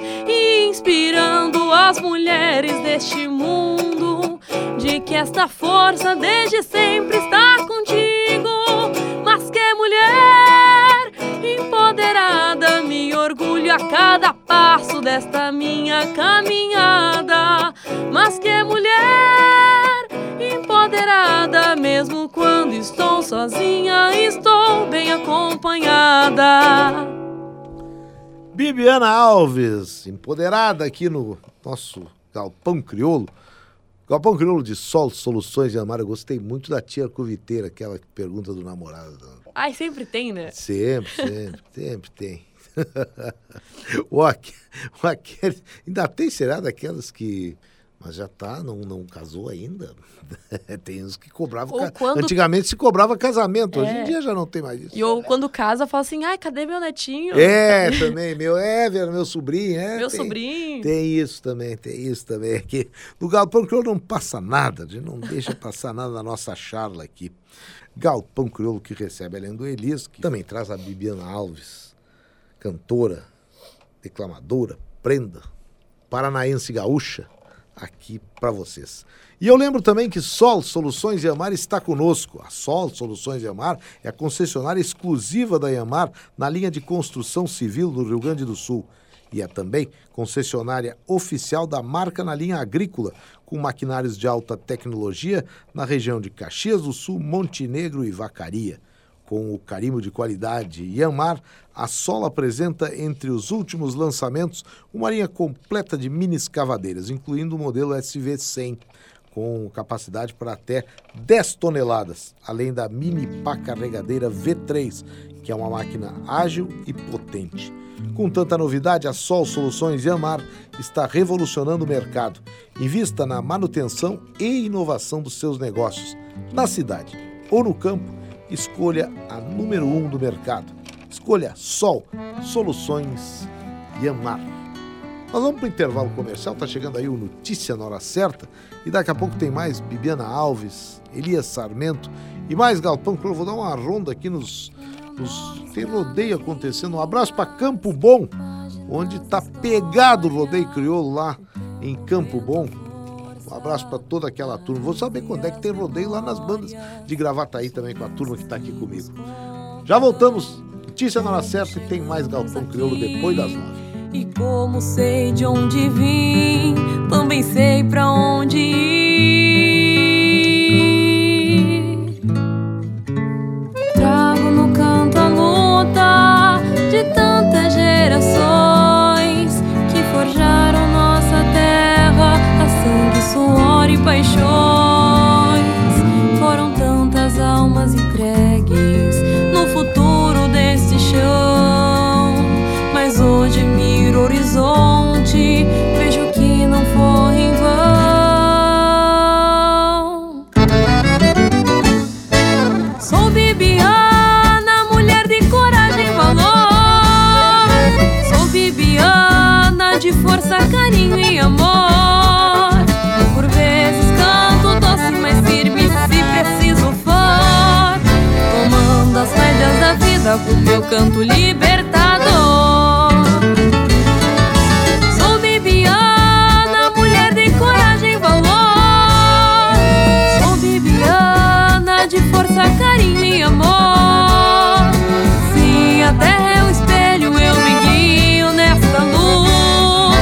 Inspirando as mulheres deste mundo. De que esta força desde sempre está contigo. Mas que mulher empoderada, me orgulho a cada passo desta minha caminhada. Mas que mulher empoderada, mesmo quando estou sozinha, estou bem acompanhada. Bibiana Alves, empoderada aqui no nosso Galpão Crioulo. Galpão Crioulo de Sol, Soluções de Amar. Eu gostei muito da tia Cuviteira, aquela que pergunta do namorado. Ai, sempre tem, né? Sempre, sempre, sempre tem. o Aqu- o Aquele- ainda tem, será, daquelas que. Mas já tá, não, não casou ainda. tem uns que cobravam. Ou ca- quando- Antigamente se cobrava casamento, hoje em É. dia já não tem mais isso. E eu, quando casa, falo assim: ai, cadê meu netinho? É, também, meu Ever, meu sobrinho, é. Meu tem- sobrinho. Tem isso também, tem isso também aqui. No Galpão Crioulo não passa nada, a gente não deixa passar nada na nossa charla aqui. Galpão Crioulo que recebe além do Elias, que também traz a Bibiana Alves, cantora, declamadora, prenda, paranaense gaúcha, aqui para vocês. E eu lembro também que Sol Soluções Yamar está conosco. A Sol Soluções Yamar é a concessionária exclusiva da Yamar na linha de construção civil do Rio Grande do Sul. E é também concessionária oficial da marca na linha agrícola, com maquinários de alta tecnologia na região de Caxias do Sul, Montenegro e Vacaria. Com o carimbo de qualidade Yanmar, a Sol apresenta entre os últimos lançamentos uma linha completa de mini escavadeiras, incluindo o modelo SV100, com capacidade para até 10 toneladas, além da mini pá carregadeira V3, que é uma máquina ágil e potente. Com tanta novidade, a Sol Soluções Yanmar está revolucionando o mercado. Invista na manutenção e inovação dos seus negócios, na cidade ou no campo escolha a número um do mercado. Escolha Sol Soluções Yamar. Nós vamos para o intervalo comercial, tá chegando aí o Notícia na Hora Certa e daqui a pouco tem mais Bibiana Alves, Elias Sarmento e mais Galpão que eu vou dar uma ronda aqui nos, nos tem rodeio acontecendo. Um abraço para Campo Bom, onde tá pegado o rodeio crioulo lá em Campo Bom. Um abraço para toda aquela turma. Vou saber quando é que tem rodeio lá nas bandas de Gravataí também com a turma que está aqui comigo. Já voltamos. Notícia na hora certa e tem mais Galpão Crioulo depois das nove. E como sei de onde vim, também sei pra onde ir. Suor e com meu canto libertador. Sou Bibiana, mulher de coragem e valor. Sou Bibiana de força, carinho e amor. Se a terra é o espelho, eu me guio nesta luz.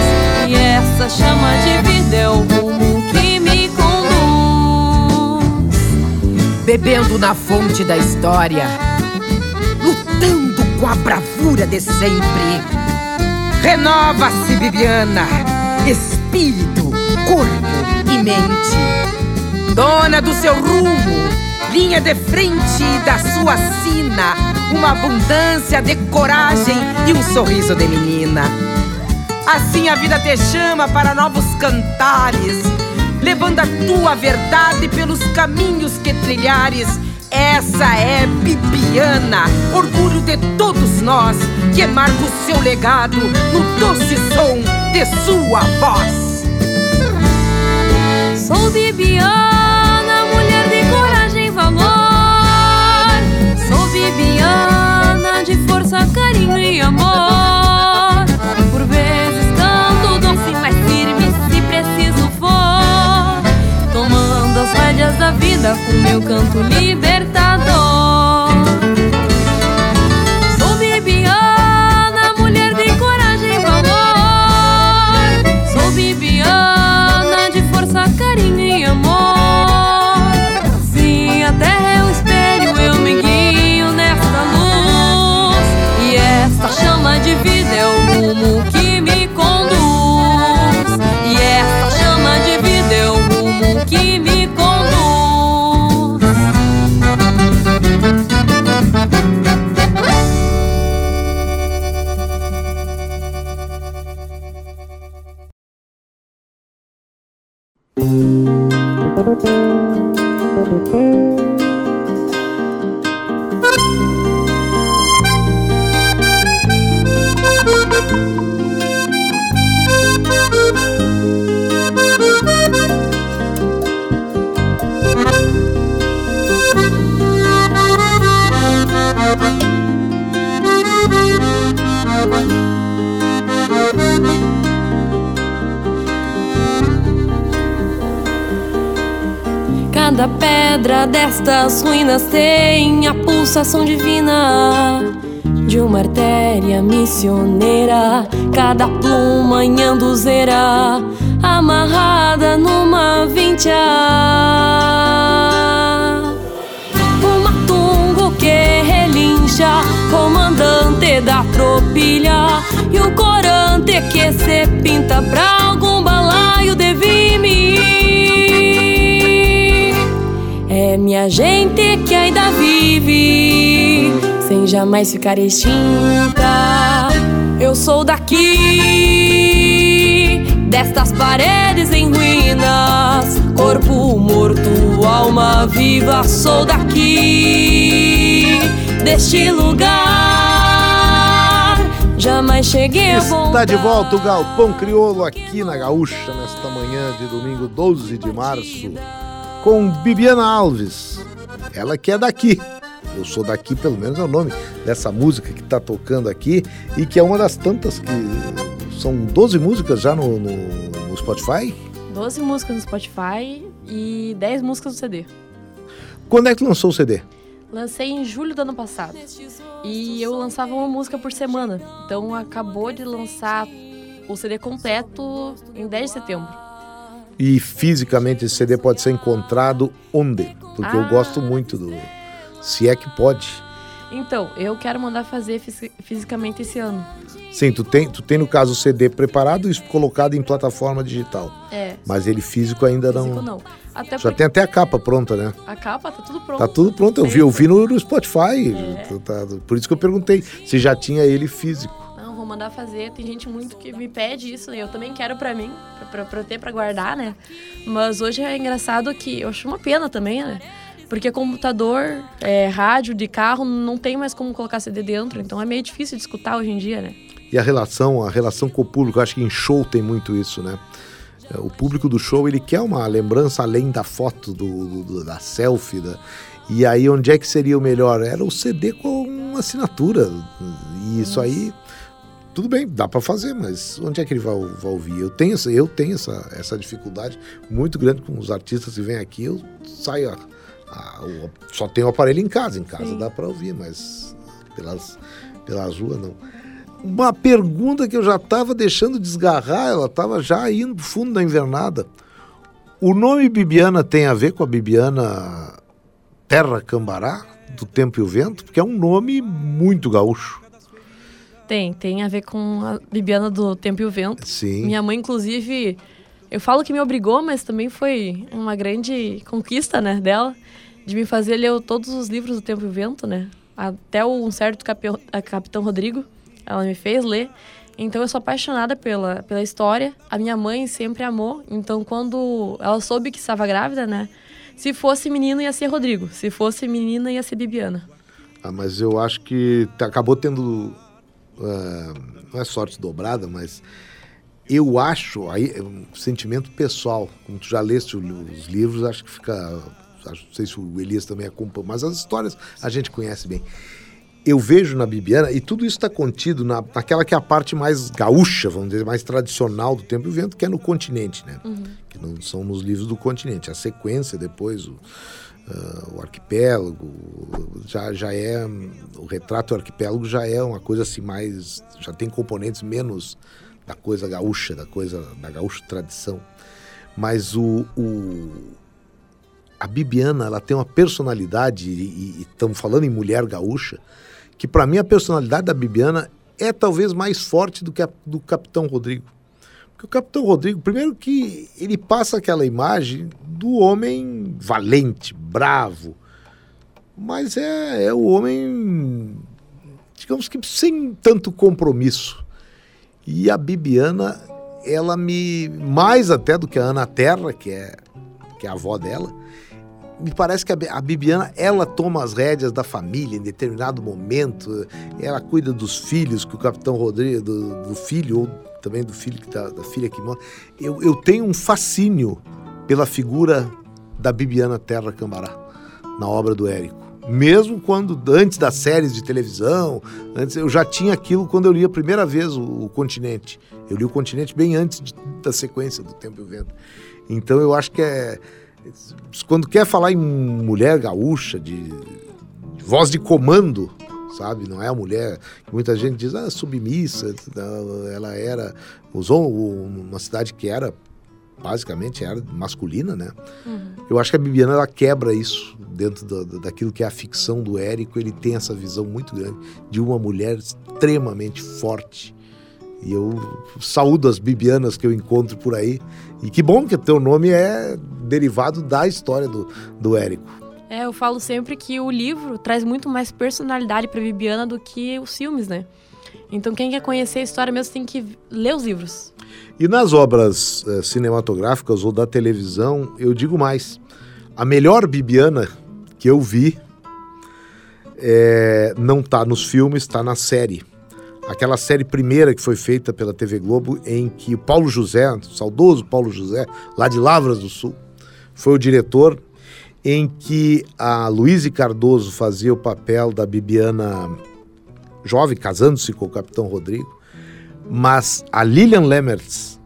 E essa chama de vida é o rumo que me conduz. bebendo na fonte da história, a bravura de sempre. Renova-se, Bibiana, espírito, corpo e mente. Dona do seu rumo, linha de frente da sua sina, uma abundância de coragem e um sorriso de menina. Assim a vida te chama para novos cantares, levando a tua verdade pelos caminhos que trilhares. Essa é Bibiana, orgulho de todos nós, que marca o seu legado no doce som de sua voz. Sou Bibiana, mulher de coragem e valor. Sou Bibiana de força, carinho e amor. Por vezes canto doce, mas firme se preciso for. Tomando as rédeas da vida com meu canto libertador. Pedra destas ruínas tem a pulsação divina de uma artéria missioneira. Cada pluma em anduzeira amarrada numa vincha. Uma tungo que relincha, comandante da tropilha. E um corante que se pinta pra minha gente que ainda vive, sem jamais ficar extinta. Eu sou daqui, destas paredes em ruínas, corpo morto, alma viva. Sou daqui, deste lugar. Jamais cheguei a Está de volta o Galpão Crioulo aqui na Gaúcha nesta manhã de domingo 12 de março com Bibiana Alves. Ela que é daqui. Eu sou daqui, pelo menos é o nome dessa música que está tocando aqui e que é uma das tantas que são 12 músicas já no, no, no Spotify. 12 músicas no Spotify e 10 músicas no CD. Quando é que lançou o CD? Lancei em julho do ano passado. E eu lançava uma música por semana. Então acabou de lançar o CD completo em 10 de setembro. E fisicamente esse CD pode ser encontrado onde? Porque eu Ah. gosto muito do. Se é que pode. Então, eu quero mandar fazer fisi- fisicamente esse ano. Sim, tu tem, tu tem no caso o CD preparado e colocado em plataforma digital. É, Mas ele físico ainda físico não. não. Até Já tem até a capa pronta, né? a capa tá tudo pronto. Tá tudo pronto. Eu vi, eu vi no, no Spotify. É. Tá- por isso que eu perguntei se já tinha ele físico. Mandar fazer. Tem gente muito que me pede isso, né? Eu também quero pra mim, pra, eu ter pra guardar, né? Mas hoje é engraçado que eu acho uma pena também, né? Porque computador, é, rádio de carro, não tem mais como colocar CD dentro, então é meio difícil de escutar hoje em dia, né? e a relação, a relação com o público. Eu acho que em show tem muito isso, né? É, O público do show ele quer uma lembrança além da foto, do, do- da selfie. Da... E aí, onde é que seria o melhor? Era o CD com uma assinatura. E isso aí, tudo bem, dá para fazer, mas onde é que ele vai, vai ouvir? Eu tenho, essa, eu tenho essa, essa dificuldade muito grande com os artistas que vêm aqui. Eu saio, a- a- o- só tenho o aparelho em casa. Em casa Sim. dá para ouvir, mas pelas, pelas ruas não. Uma pergunta que eu já estava deixando desgarrar, ela estava já indo pro fundo da invernada. O nome Bibiana tem a ver com a Bibiana Terra Cambará, do Tempo e o Vento? Porque é um nome muito gaúcho. Tem, tem a ver com a Bibiana do Tempo e o Vento. Sim. Minha mãe, inclusive, eu falo que me obrigou, mas também foi uma grande conquista, né, dela, de me fazer ler todos os livros do Tempo e o Vento, né? Até o Um Certo Capi- a Capitão Rodrigo, ela me fez ler. Então eu sou apaixonada pela, pela história. A minha mãe sempre amou. Então quando ela soube que estava grávida, né? Se fosse menino ia ser Rodrigo, se fosse menina ia ser Bibiana. Ah, mas eu acho que t- acabou tendo. Ah, não é sorte dobrada, mas eu acho, aí é um sentimento pessoal, como tu já leste os livros, acho que fica. acho- Não sei se o Elias também acompanha, mas as histórias a gente conhece bem. Eu vejo na Bibiana, e tudo isso está contido na, naquela que é a parte mais gaúcha, vamos dizer, mais tradicional do Tempo e Vento, que é no continente, né? Que não são nos livros do continente. A sequência, depois, o, ah, o arquipélago, já, já é. O retrato do arquipélago já é uma coisa assim mais. Já tem componentes menos da coisa gaúcha, da coisa da gaúcha tradição. Mas o, o- a Bibiana, ela tem uma personalidade, e estamos falando em mulher gaúcha, que para mim a personalidade da Bibiana é talvez mais forte do que a do Capitão Rodrigo. Porque o Capitão Rodrigo, primeiro que ele passa aquela imagem do homem valente, bravo, mas é, é o homem, digamos que sem tanto compromisso. E a Bibiana, ela me, mais até do que a Ana Terra, que é, que é a avó dela, me parece que a, Bi- a Bibiana, ela toma as rédeas da família em determinado momento, ela cuida dos filhos, que o Capitão Rodrigo, do, do filho, ou também do filho que tá, da filha que mora. Eu, eu tenho um fascínio pela figura da Bibiana Terra Cambará, na obra do Érico. Mesmo quando, antes das séries de televisão, antes eu já tinha aquilo quando eu li a primeira vez o, o Continente. Eu li o Continente bem antes de- da sequência do Tempo e o Vento. Então eu acho que é. Quando quer falar em mulher gaúcha, de, de voz de comando, sabe? Não é a mulher que muita gente diz, ah, submissa, ela era. Usou uma cidade que era, basicamente, era masculina, né? Eu acho que a Bibiana ela quebra isso dentro da- daquilo que é a ficção do Érico. Ele tem essa visão muito grande de uma mulher extremamente forte. E eu saúdo as Bibianas que eu encontro por aí. E que bom que o teu nome é derivado da história do, do Érico. É, eu falo sempre que o livro traz muito mais personalidade pra Bibiana do que os filmes, né? Então quem quer conhecer a história mesmo tem que ler os livros. E nas obras eh, cinematográficas ou da televisão, eu digo mais. A melhor Bibiana que eu vi eh, não está nos filmes, está na série. Aquela série primeira que foi feita pela TV Globo, em que o Paulo José, o saudoso Paulo José, lá de Lavras do Sul, foi o diretor, em que a Luíse Cardoso fazia o papel da Bibiana jovem, casando-se com o Capitão Rodrigo. Mas a Lilian Lemertz,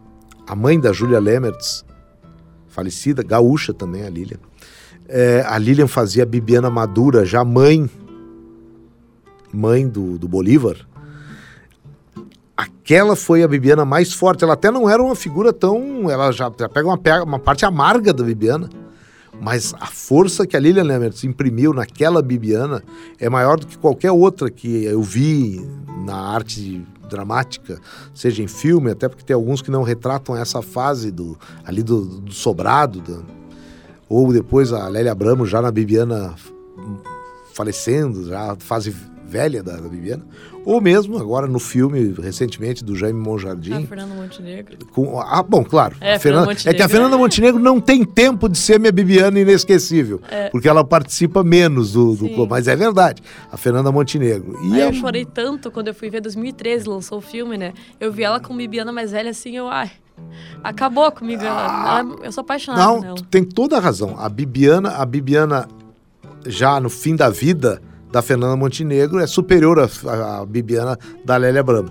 a mãe da Júlia Lemertz, falecida, gaúcha também a Lilian, é, a Lilian fazia a Bibiana Madura, já mãe, mãe do, do Bolívar. Aquela foi a Bibiana mais forte. Ela até não era uma figura tão. Ela já, já pega uma, uma parte amarga da Bibiana. Mas a força que a Lilian Lemertz imprimiu naquela Bibiana é maior do que qualquer outra que eu vi na arte dramática, seja em filme, até porque tem alguns que não retratam essa fase do ali do, do sobrado, da- ou depois a Lélia Abramo já na Bibiana falecendo, já fase velha da, da Bibiana, ou mesmo agora no filme, recentemente, do Jaime A Monjardim. Fernanda Montenegro. Com, ah, bom, claro. É, a Fernanda Fernanda- é que a Montenegro. Fernanda Montenegro não tem tempo de ser minha Bibiana inesquecível, porque ela participa menos do, do É. Mas é verdade. A Fernanda Montenegro. E Aí é eu chorei tanto quando eu fui ver 2013, lançou o filme, né? Eu vi ela com Bibiana mais velha assim, eu, ai, acabou comigo. Ela, ela- eu sou apaixonada Não, tem toda a razão. A Bibiana, a Bibiana já no fim da vida da Fernanda Montenegro é superior à, à Bibiana da Lélia Bramo.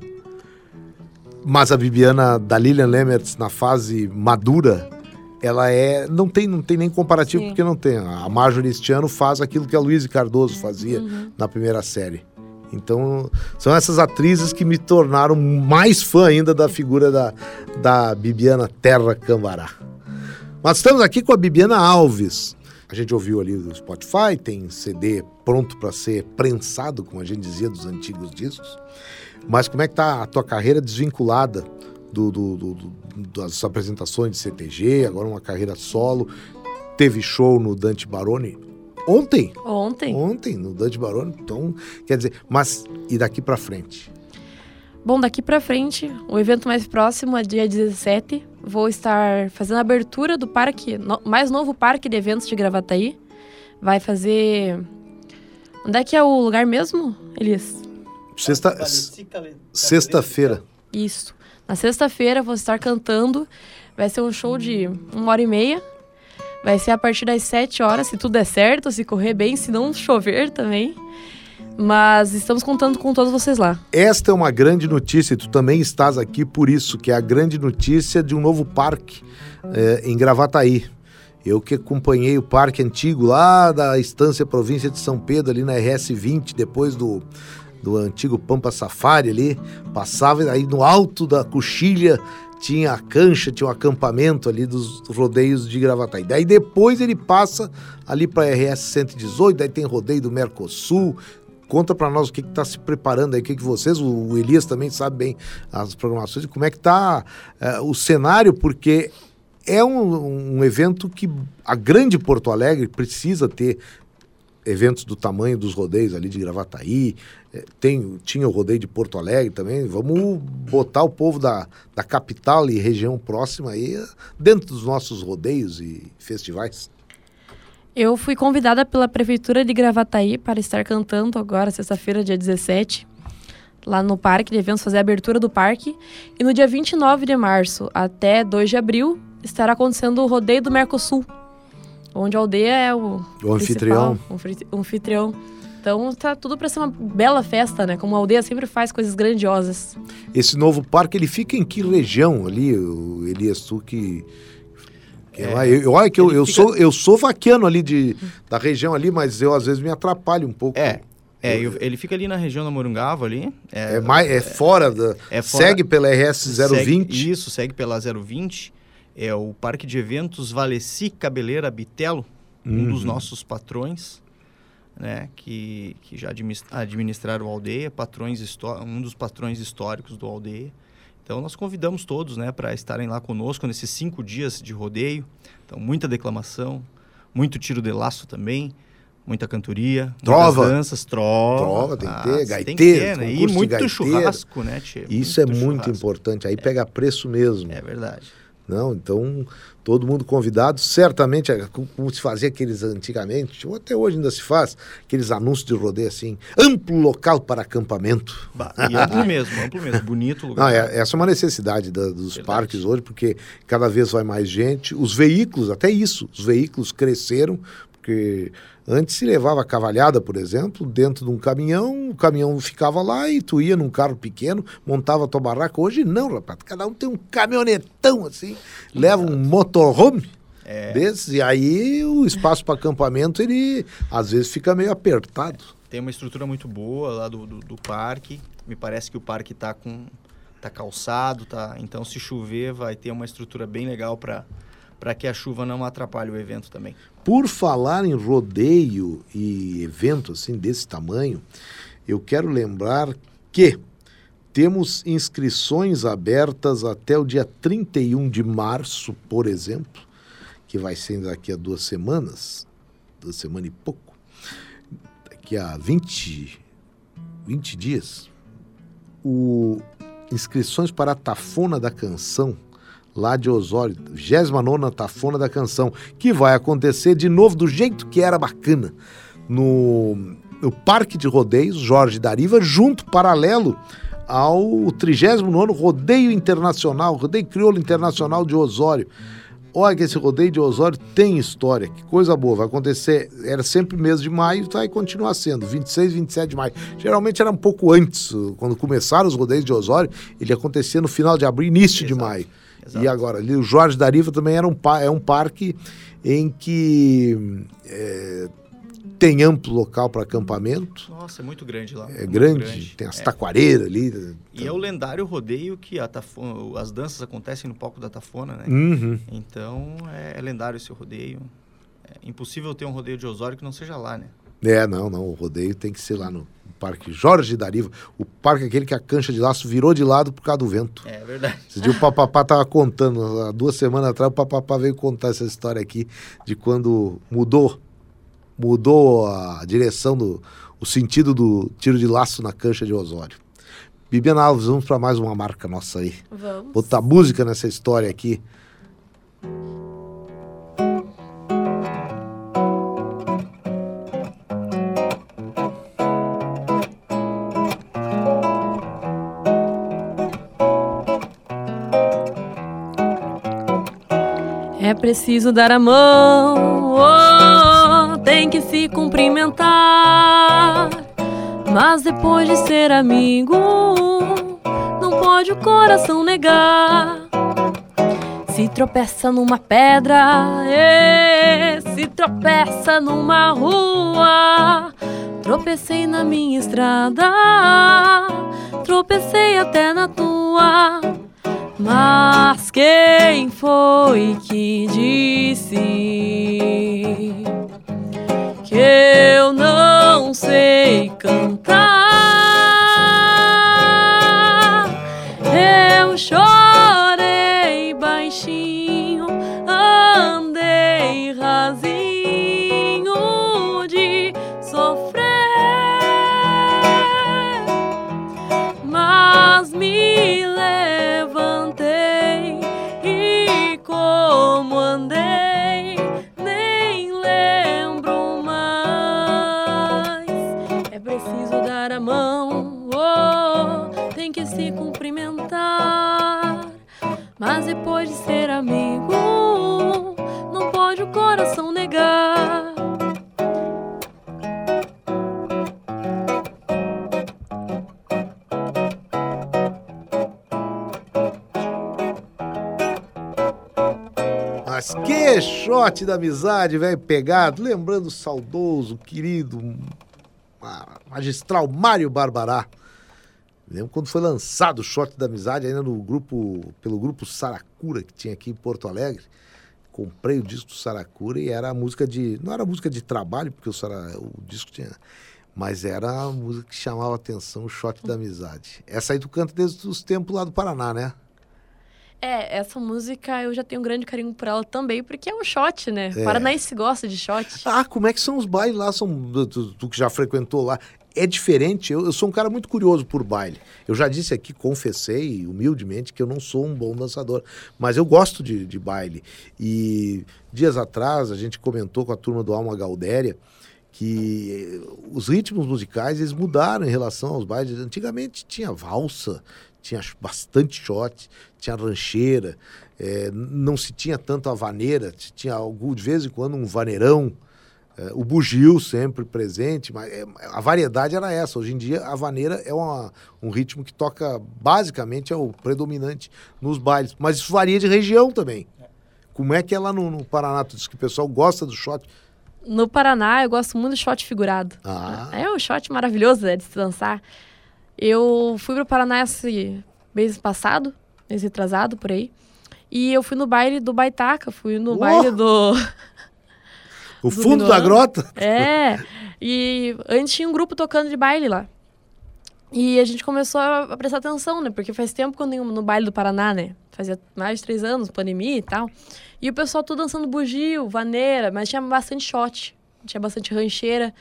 Mas a Bibiana da Lilian Lemmertz na fase madura, ela é não tem não tem nem comparativo Sim. porque não tem. A Marjorie este ano faz aquilo que a Luísa Cardoso fazia Uhum. na primeira série. Então, são essas atrizes que me tornaram mais fã ainda da figura da, da Bibiana Terra Cambará. Mas estamos aqui com a Bibiana Alves. A gente ouviu ali do Spotify, tem CD pronto para ser prensado, como a gente dizia dos antigos discos. Mas como é que tá a tua carreira desvinculada do, do- do- das apresentações de CTG, agora uma carreira solo? Teve show no Dante Baroni ontem? Ontem. Ontem, no Dante Baroni. Então, quer dizer, mas e daqui para frente? Bom, daqui pra frente, o evento mais próximo é dia 17. Vou estar fazendo a abertura do parque, no- mais novo parque de eventos de Gravataí. Vai fazer. Onde é que é o lugar mesmo, Elias? Sexta, sexta-feira. Isso. Na sexta-feira vou estar cantando. Vai ser um show de uma hora e meia. Vai ser a partir das sete horas, se tudo der certo, se correr bem, se não chover também. Mas estamos contando com todos vocês lá. Esta é uma grande notícia e tu também estás aqui por isso, que é a grande notícia de um novo parque eh, em Gravataí. Eu que acompanhei o parque antigo lá da Estância Província de São Pedro, ali na RS 20, depois do, do antigo Pampa Safari ali, passava aí no alto da coxilha tinha a cancha, tinha o acampamento ali dos rodeios de Gravataí. Daí depois ele passa ali para RS 118, daí tem rodeio do Mercosul, Conta para nós o que está se preparando aí, o que, que vocês, o, Elias também sabe bem as programações, como é que está o cenário, porque é um, um evento que a grande Porto Alegre precisa ter eventos do tamanho dos rodeios ali de Gravataí, eh, tem, tinha o rodeio de Porto Alegre também, vamos botar o povo da, da capital e região próxima aí eh, dentro dos nossos rodeios e festivais. Eu fui convidada pela Prefeitura de Gravataí para estar cantando agora, sexta-feira, dia 17, lá no parque de eventos, fazer a abertura do parque. E no dia 29 de março até 2 de abril estará acontecendo o rodeio do Mercosul, onde a aldeia é o, O anfitrião. o anfitri- o anfitrião. Então tá tudo para ser uma bela festa, né? Como a aldeia sempre faz coisas grandiosas. Esse novo parque, ele fica em que região ali, o Elias, tu que... É, lá, eu, olha que eu, eu fica- sou, eu sou vaquiano ali de, da região ali, mas eu às vezes me atrapalho um pouco. É, é, eu- ele fica ali na região da Morungava ali. É, mais, é fora da... é fora- segue pela RS Segue- 020. isso, segue pela 020. É o Parque de Eventos Valeci Cabeleira Bitelo, um dos nossos patrões, né, que, que já administraram a aldeia, patrões um dos patrões históricos do aldeia. Então nós convidamos todos, né, para estarem lá conosco nesses cinco dias de rodeio. Então muita declamação, muito tiro de laço também, muita cantoria, Trova. danças, trova, Trova, tem que ter, tem gaiteiro, que ter, né? E muito gaiteiro. churrasco, né, tchê? Isso é muito churrasco. importante, aí pega preço mesmo. É verdade. Não, então todo mundo convidado, certamente, é, co- como se fazia aqueles antigamente, ou até hoje ainda se faz, aqueles anúncios de rodeio assim, amplo local para acampamento. Ba- E amplo mesmo, amplo mesmo. Bonito lugar. Não, é- essa é uma necessidade da- dos Verdade. parques hoje, porque cada vez vai mais gente. Os veículos, até isso, os veículos cresceram, porque antes se levava cavalhada, por exemplo, dentro de um caminhão, o caminhão ficava lá e tu ia num carro pequeno, montava a tua barraca. Hoje não, rapaz, cada um tem um caminhonetão assim, leva um motorhome. É. Desses, e aí o espaço para acampamento, ele às vezes fica meio apertado. Tem uma estrutura muito boa lá do, do, do parque. Me parece que o parque tá com tá calçado, tá. Então se chover vai ter uma estrutura bem legal para para que a chuva não atrapalhe o evento também. Por falar em rodeio e evento assim desse tamanho, eu quero lembrar que temos inscrições abertas até o dia 31 de março, por exemplo, que vai ser daqui a duas semanas, duas semanas e pouco. Daqui a 20, 20 dias, o inscrições para a Tafona da Canção, lá de Osório, 29 Tafona da Canção, que vai acontecer de novo do jeito que era bacana, no, no Parque de Rodeios Jorge Dariva, junto, paralelo ao 39 Rodeio Internacional, Rodeio Crioulo Internacional de Osório. Olha que esse rodeio de Osório tem história, que coisa boa. Vai acontecer, era sempre mês de maio, vai continuar sendo, 26, 27 de maio. Geralmente era um pouco antes, quando começaram os rodeios de Osório, ele acontecia no final de abril, início de Exato, maio. Exato. E agora, ali o Jorge Dariva também era um, é um parque em que é, tem amplo local para acampamento, Nossa, é muito grande lá. é muito grande, tem as É. taquareiras ali. E é o lendário rodeio que a tafona, as danças acontecem no palco da Tafona, né? Uhum. Então é, é lendário esse rodeio. É impossível ter um rodeio de Osório que não seja lá, né? É, não, não. O rodeio tem que ser lá no Parque Jorge Dariva. O parque aquele que a cancha de laço virou de lado por causa do vento. É verdade. Esse dia o papapá tava contando, há duas semanas atrás, o papapá veio contar essa história aqui de quando mudou, mudou a direção do, o sentido do tiro de laço na cancha de Osório. Bibiana Alves, vamos para mais uma marca nossa aí. Vamos. Botar música nessa história aqui. Preciso dar a mão, oh, tem que se cumprimentar. Mas depois de ser amigo, não pode o coração negar. Se tropeça numa pedra, se tropeça numa rua. Tropecei na minha estrada, tropecei até na tua. Mas quem foi que disse que eu não sei cantar? Eu chorei Mas depois de ser amigo, não pode o coração negar. Mas que shot da amizade, velho, pegado. Lembrando o saudoso, querido, ma- magistral Mário Barbará. Lembro quando foi lançado o shot da amizade, ainda no grupo, pelo grupo Saracura, que tinha aqui em Porto Alegre. Comprei o disco do Saracura e era a música de. Não era música de trabalho, porque o, Sara, o disco tinha. Mas era a música que chamava a atenção, o shot da amizade. Essa aí tu canta desde os tempos lá do Paraná, né? É, essa música eu já tenho um grande carinho por ela também, porque é um shot, né? É. Paranaense gosta de shot. Ah, como é que são os bailes lá? São, tu, tu que já frequentou lá. É diferente. Eu, eu sou um cara muito curioso por baile. Eu já disse aqui, confessei humildemente que eu não sou um bom dançador, mas eu gosto de, de baile. E dias atrás a gente comentou com a turma do Alma Gaudéria que eh, os ritmos musicais eles mudaram em relação aos bailes. Antigamente tinha valsa, tinha bastante shot, tinha rancheira, eh, não se tinha tanto a vaneira, tinha algum, de vez em quando um vaneirão. É, o bugio sempre presente, mas é, a variedade era essa. Hoje em dia, a vaneira é uma- um ritmo que toca, basicamente, é o predominante nos bailes. Mas isso varia de região também. Como é que é lá no, no Paraná? Tu diz que o pessoal gosta do shot. No Paraná, eu gosto muito do shot figurado. Ah. É um shot maravilhoso né, de se dançar. Eu fui pro Paraná esse mês passado, mês retrasado, por aí. E eu fui no baile do Baitaca, fui no Oh! baile do... O Do fundo da grota? É, e antes tinha um grupo tocando de baile lá. E a gente começou a prestar atenção, né? Porque faz tempo que eu nem no baile do Paraná, né? Fazia mais de três anos, pandemia e tal. E o pessoal tudo dançando bugio, vaneira, mas tinha bastante shot, tinha bastante rancheira.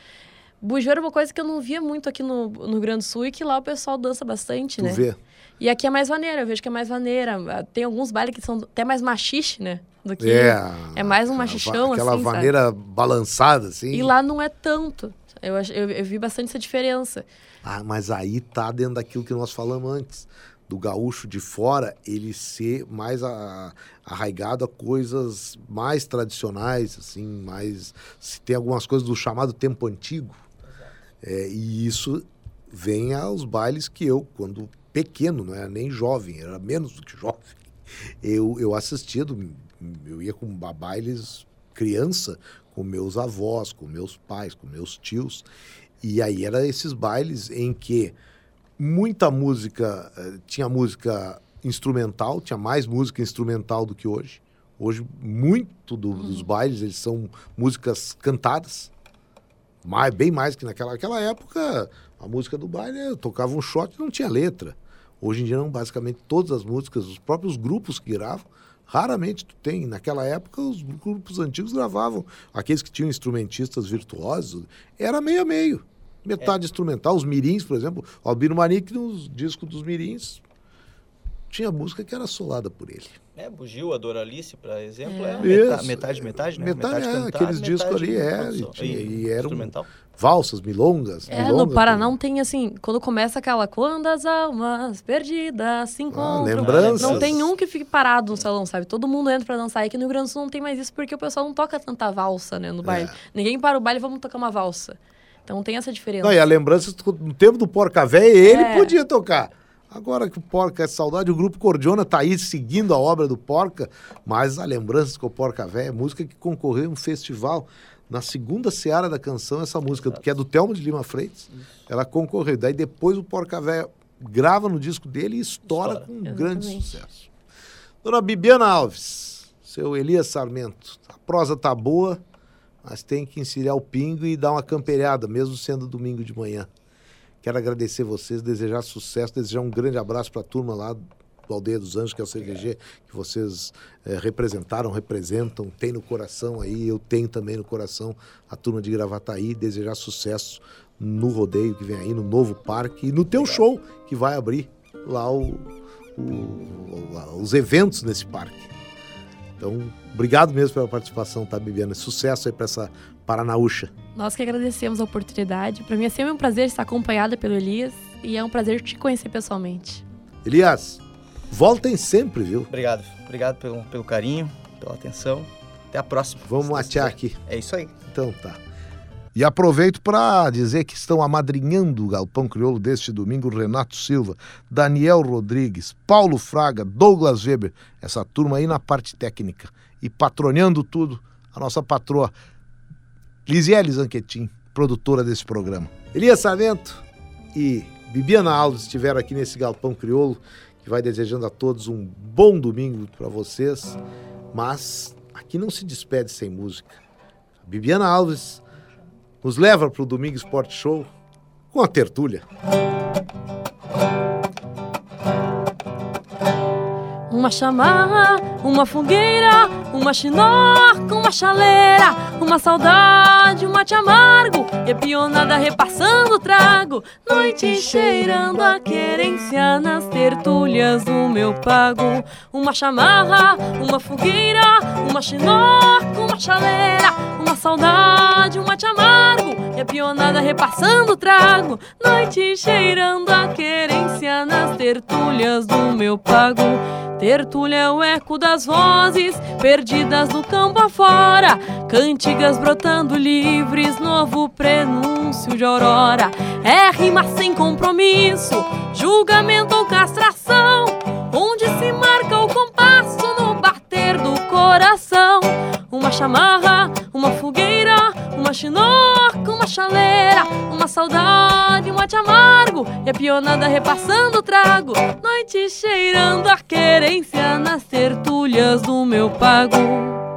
Bugio era uma coisa que eu não via muito aqui no, no Rio Grande do Sul e que lá o pessoal dança bastante, Tu né? vê. E aqui é mais maneira, eu vejo que é mais maneira. Tem alguns bailes que são até mais machixe, né? Do que... É. É mais um aquela machichão, Aquela assim, sabe? vaneira balançada, assim. E lá não é tanto. Eu, eu, eu vi bastante essa diferença. Ah, mas aí tá dentro daquilo que nós falamos antes. Do gaúcho de fora, ele ser mais a- arraigado a coisas mais tradicionais, assim, mais... Se tem algumas coisas do chamado tempo antigo. É, e isso vem aos bailes que eu, quando pequeno, não era nem jovem, era menos do que jovem, eu, eu assistia, do- eu ia com ba- bailes criança, com meus avós, com meus pais, com meus tios, e aí era esses bailes em que muita música, eh, tinha música instrumental, tinha mais música instrumental do que hoje. Hoje, muito do- dos bailes, eles são músicas cantadas, mais, bem mais que naquela, naquela época, a música do baile eu tocava um shot e não tinha letra. Hoje em dia, não, basicamente, todas as músicas, os próprios grupos que gravam, raramente tu tem. Naquela época, os grupos antigos gravavam, aqueles que tinham instrumentistas virtuosos, era meio a meio. Metade instrumental, os mirins, por exemplo, Albino Manique, nos discos dos mirins, tinha música que era solada por ele. É, Bugio, a Doralice, por exemplo, é, É. meta- Isso. metade, metade, né? Metade, é, cantada, aqueles discos metade ali, é, e tinha- E e era instrumental. Valsas, milongas. É, milonga, no Paraná tem- não tem assim, quando começa aquela quando as almas perdidas se encontram. lembranças. Não tem um que fique parado no salão, sabe? Todo mundo entra pra dançar. E aqui no Rio Grande do Sul não tem mais isso porque o pessoal não toca tanta valsa, né, no baile. Ninguém para o baile e vamos tocar uma valsa. Então tem essa diferença. Não, e a lembrança, no tempo do Porca Véia, ele É. podia tocar. Agora que o Porca é saudade, o grupo Cordiona tá aí seguindo a obra do Porca, mas a lembrança com o Porca Véia é música que concorreu em um festival. Na segunda seara da canção, essa música, que é do Telmo de Lima Freitas, ela concorreu. Daí depois o Porca Véia grava no disco dele e estoura, Estoura. com um grande sucesso. Dona Bibiana Alves, seu Elias Sarmento, a prosa tá boa, mas tem que encilhar o pingo e dar uma campelhada, mesmo sendo domingo de manhã. Quero agradecer vocês, desejar sucesso, desejar um grande abraço para a turma lá do Aldeia dos Anjos, que é o CVG, que vocês eh, representaram, representam, tem no coração aí, eu tenho também no coração a turma de Gravataí, desejar sucesso no rodeio que vem aí, no novo parque e no teu show que vai abrir lá o- o- os eventos nesse parque. Então, obrigado mesmo pela participação, tá, Bibiana? Sucesso aí para essa Paranaúcha. Nós que agradecemos a oportunidade. Pra mim é sempre um prazer estar acompanhada pelo Elias e é um prazer te conhecer pessoalmente. Elias, voltem sempre, viu? Obrigado. Obrigado pelo, pelo carinho, pela atenção. Até a próxima. Vamos matear aqui. É isso aí. Então tá. E aproveito para dizer que estão amadrinhando o Galpão Crioulo deste domingo Renato Silva, Daniel Rodrigues, Paulo Fraga, Douglas Weber, essa turma aí na parte técnica. E patroneando tudo, a nossa patroa Lisiele Zanquetin, produtora desse programa. Elias Sarmento e Bibiana Alves estiveram aqui nesse Galpão Crioulo, que vai desejando a todos um bom domingo para vocês. Mas aqui não se despede sem música. Bibiana Alves nos leva para o Domingo Esporte Show com a tertúlia. Uma chamarra, uma fogueira, uma chinoca, uma chaleira, uma saudade, um mate amargo, e a pionada repassando o trago, noite cheirando a querência nas tertúlias do meu pago. Uma chamarra, uma fogueira, uma chinoca, uma chaleira, uma saudade, um mate amargo, e a pionada repassando o trago, noite cheirando a querência nas tertúlias do meu pago. Tertúlia é o eco das vozes perdidas no campo afora, cantigas brotando livres, novo prenúncio de aurora. É rima sem compromisso, julgamento ou castração, onde se marca o compasso no bater do coração. Uma chamarra, uma fogueira, uma chinoca, uma chaleira, uma saudade, um mate amargo, e a pionada repassando o trago, noite cheirando a querência nas tertúlias do meu pago.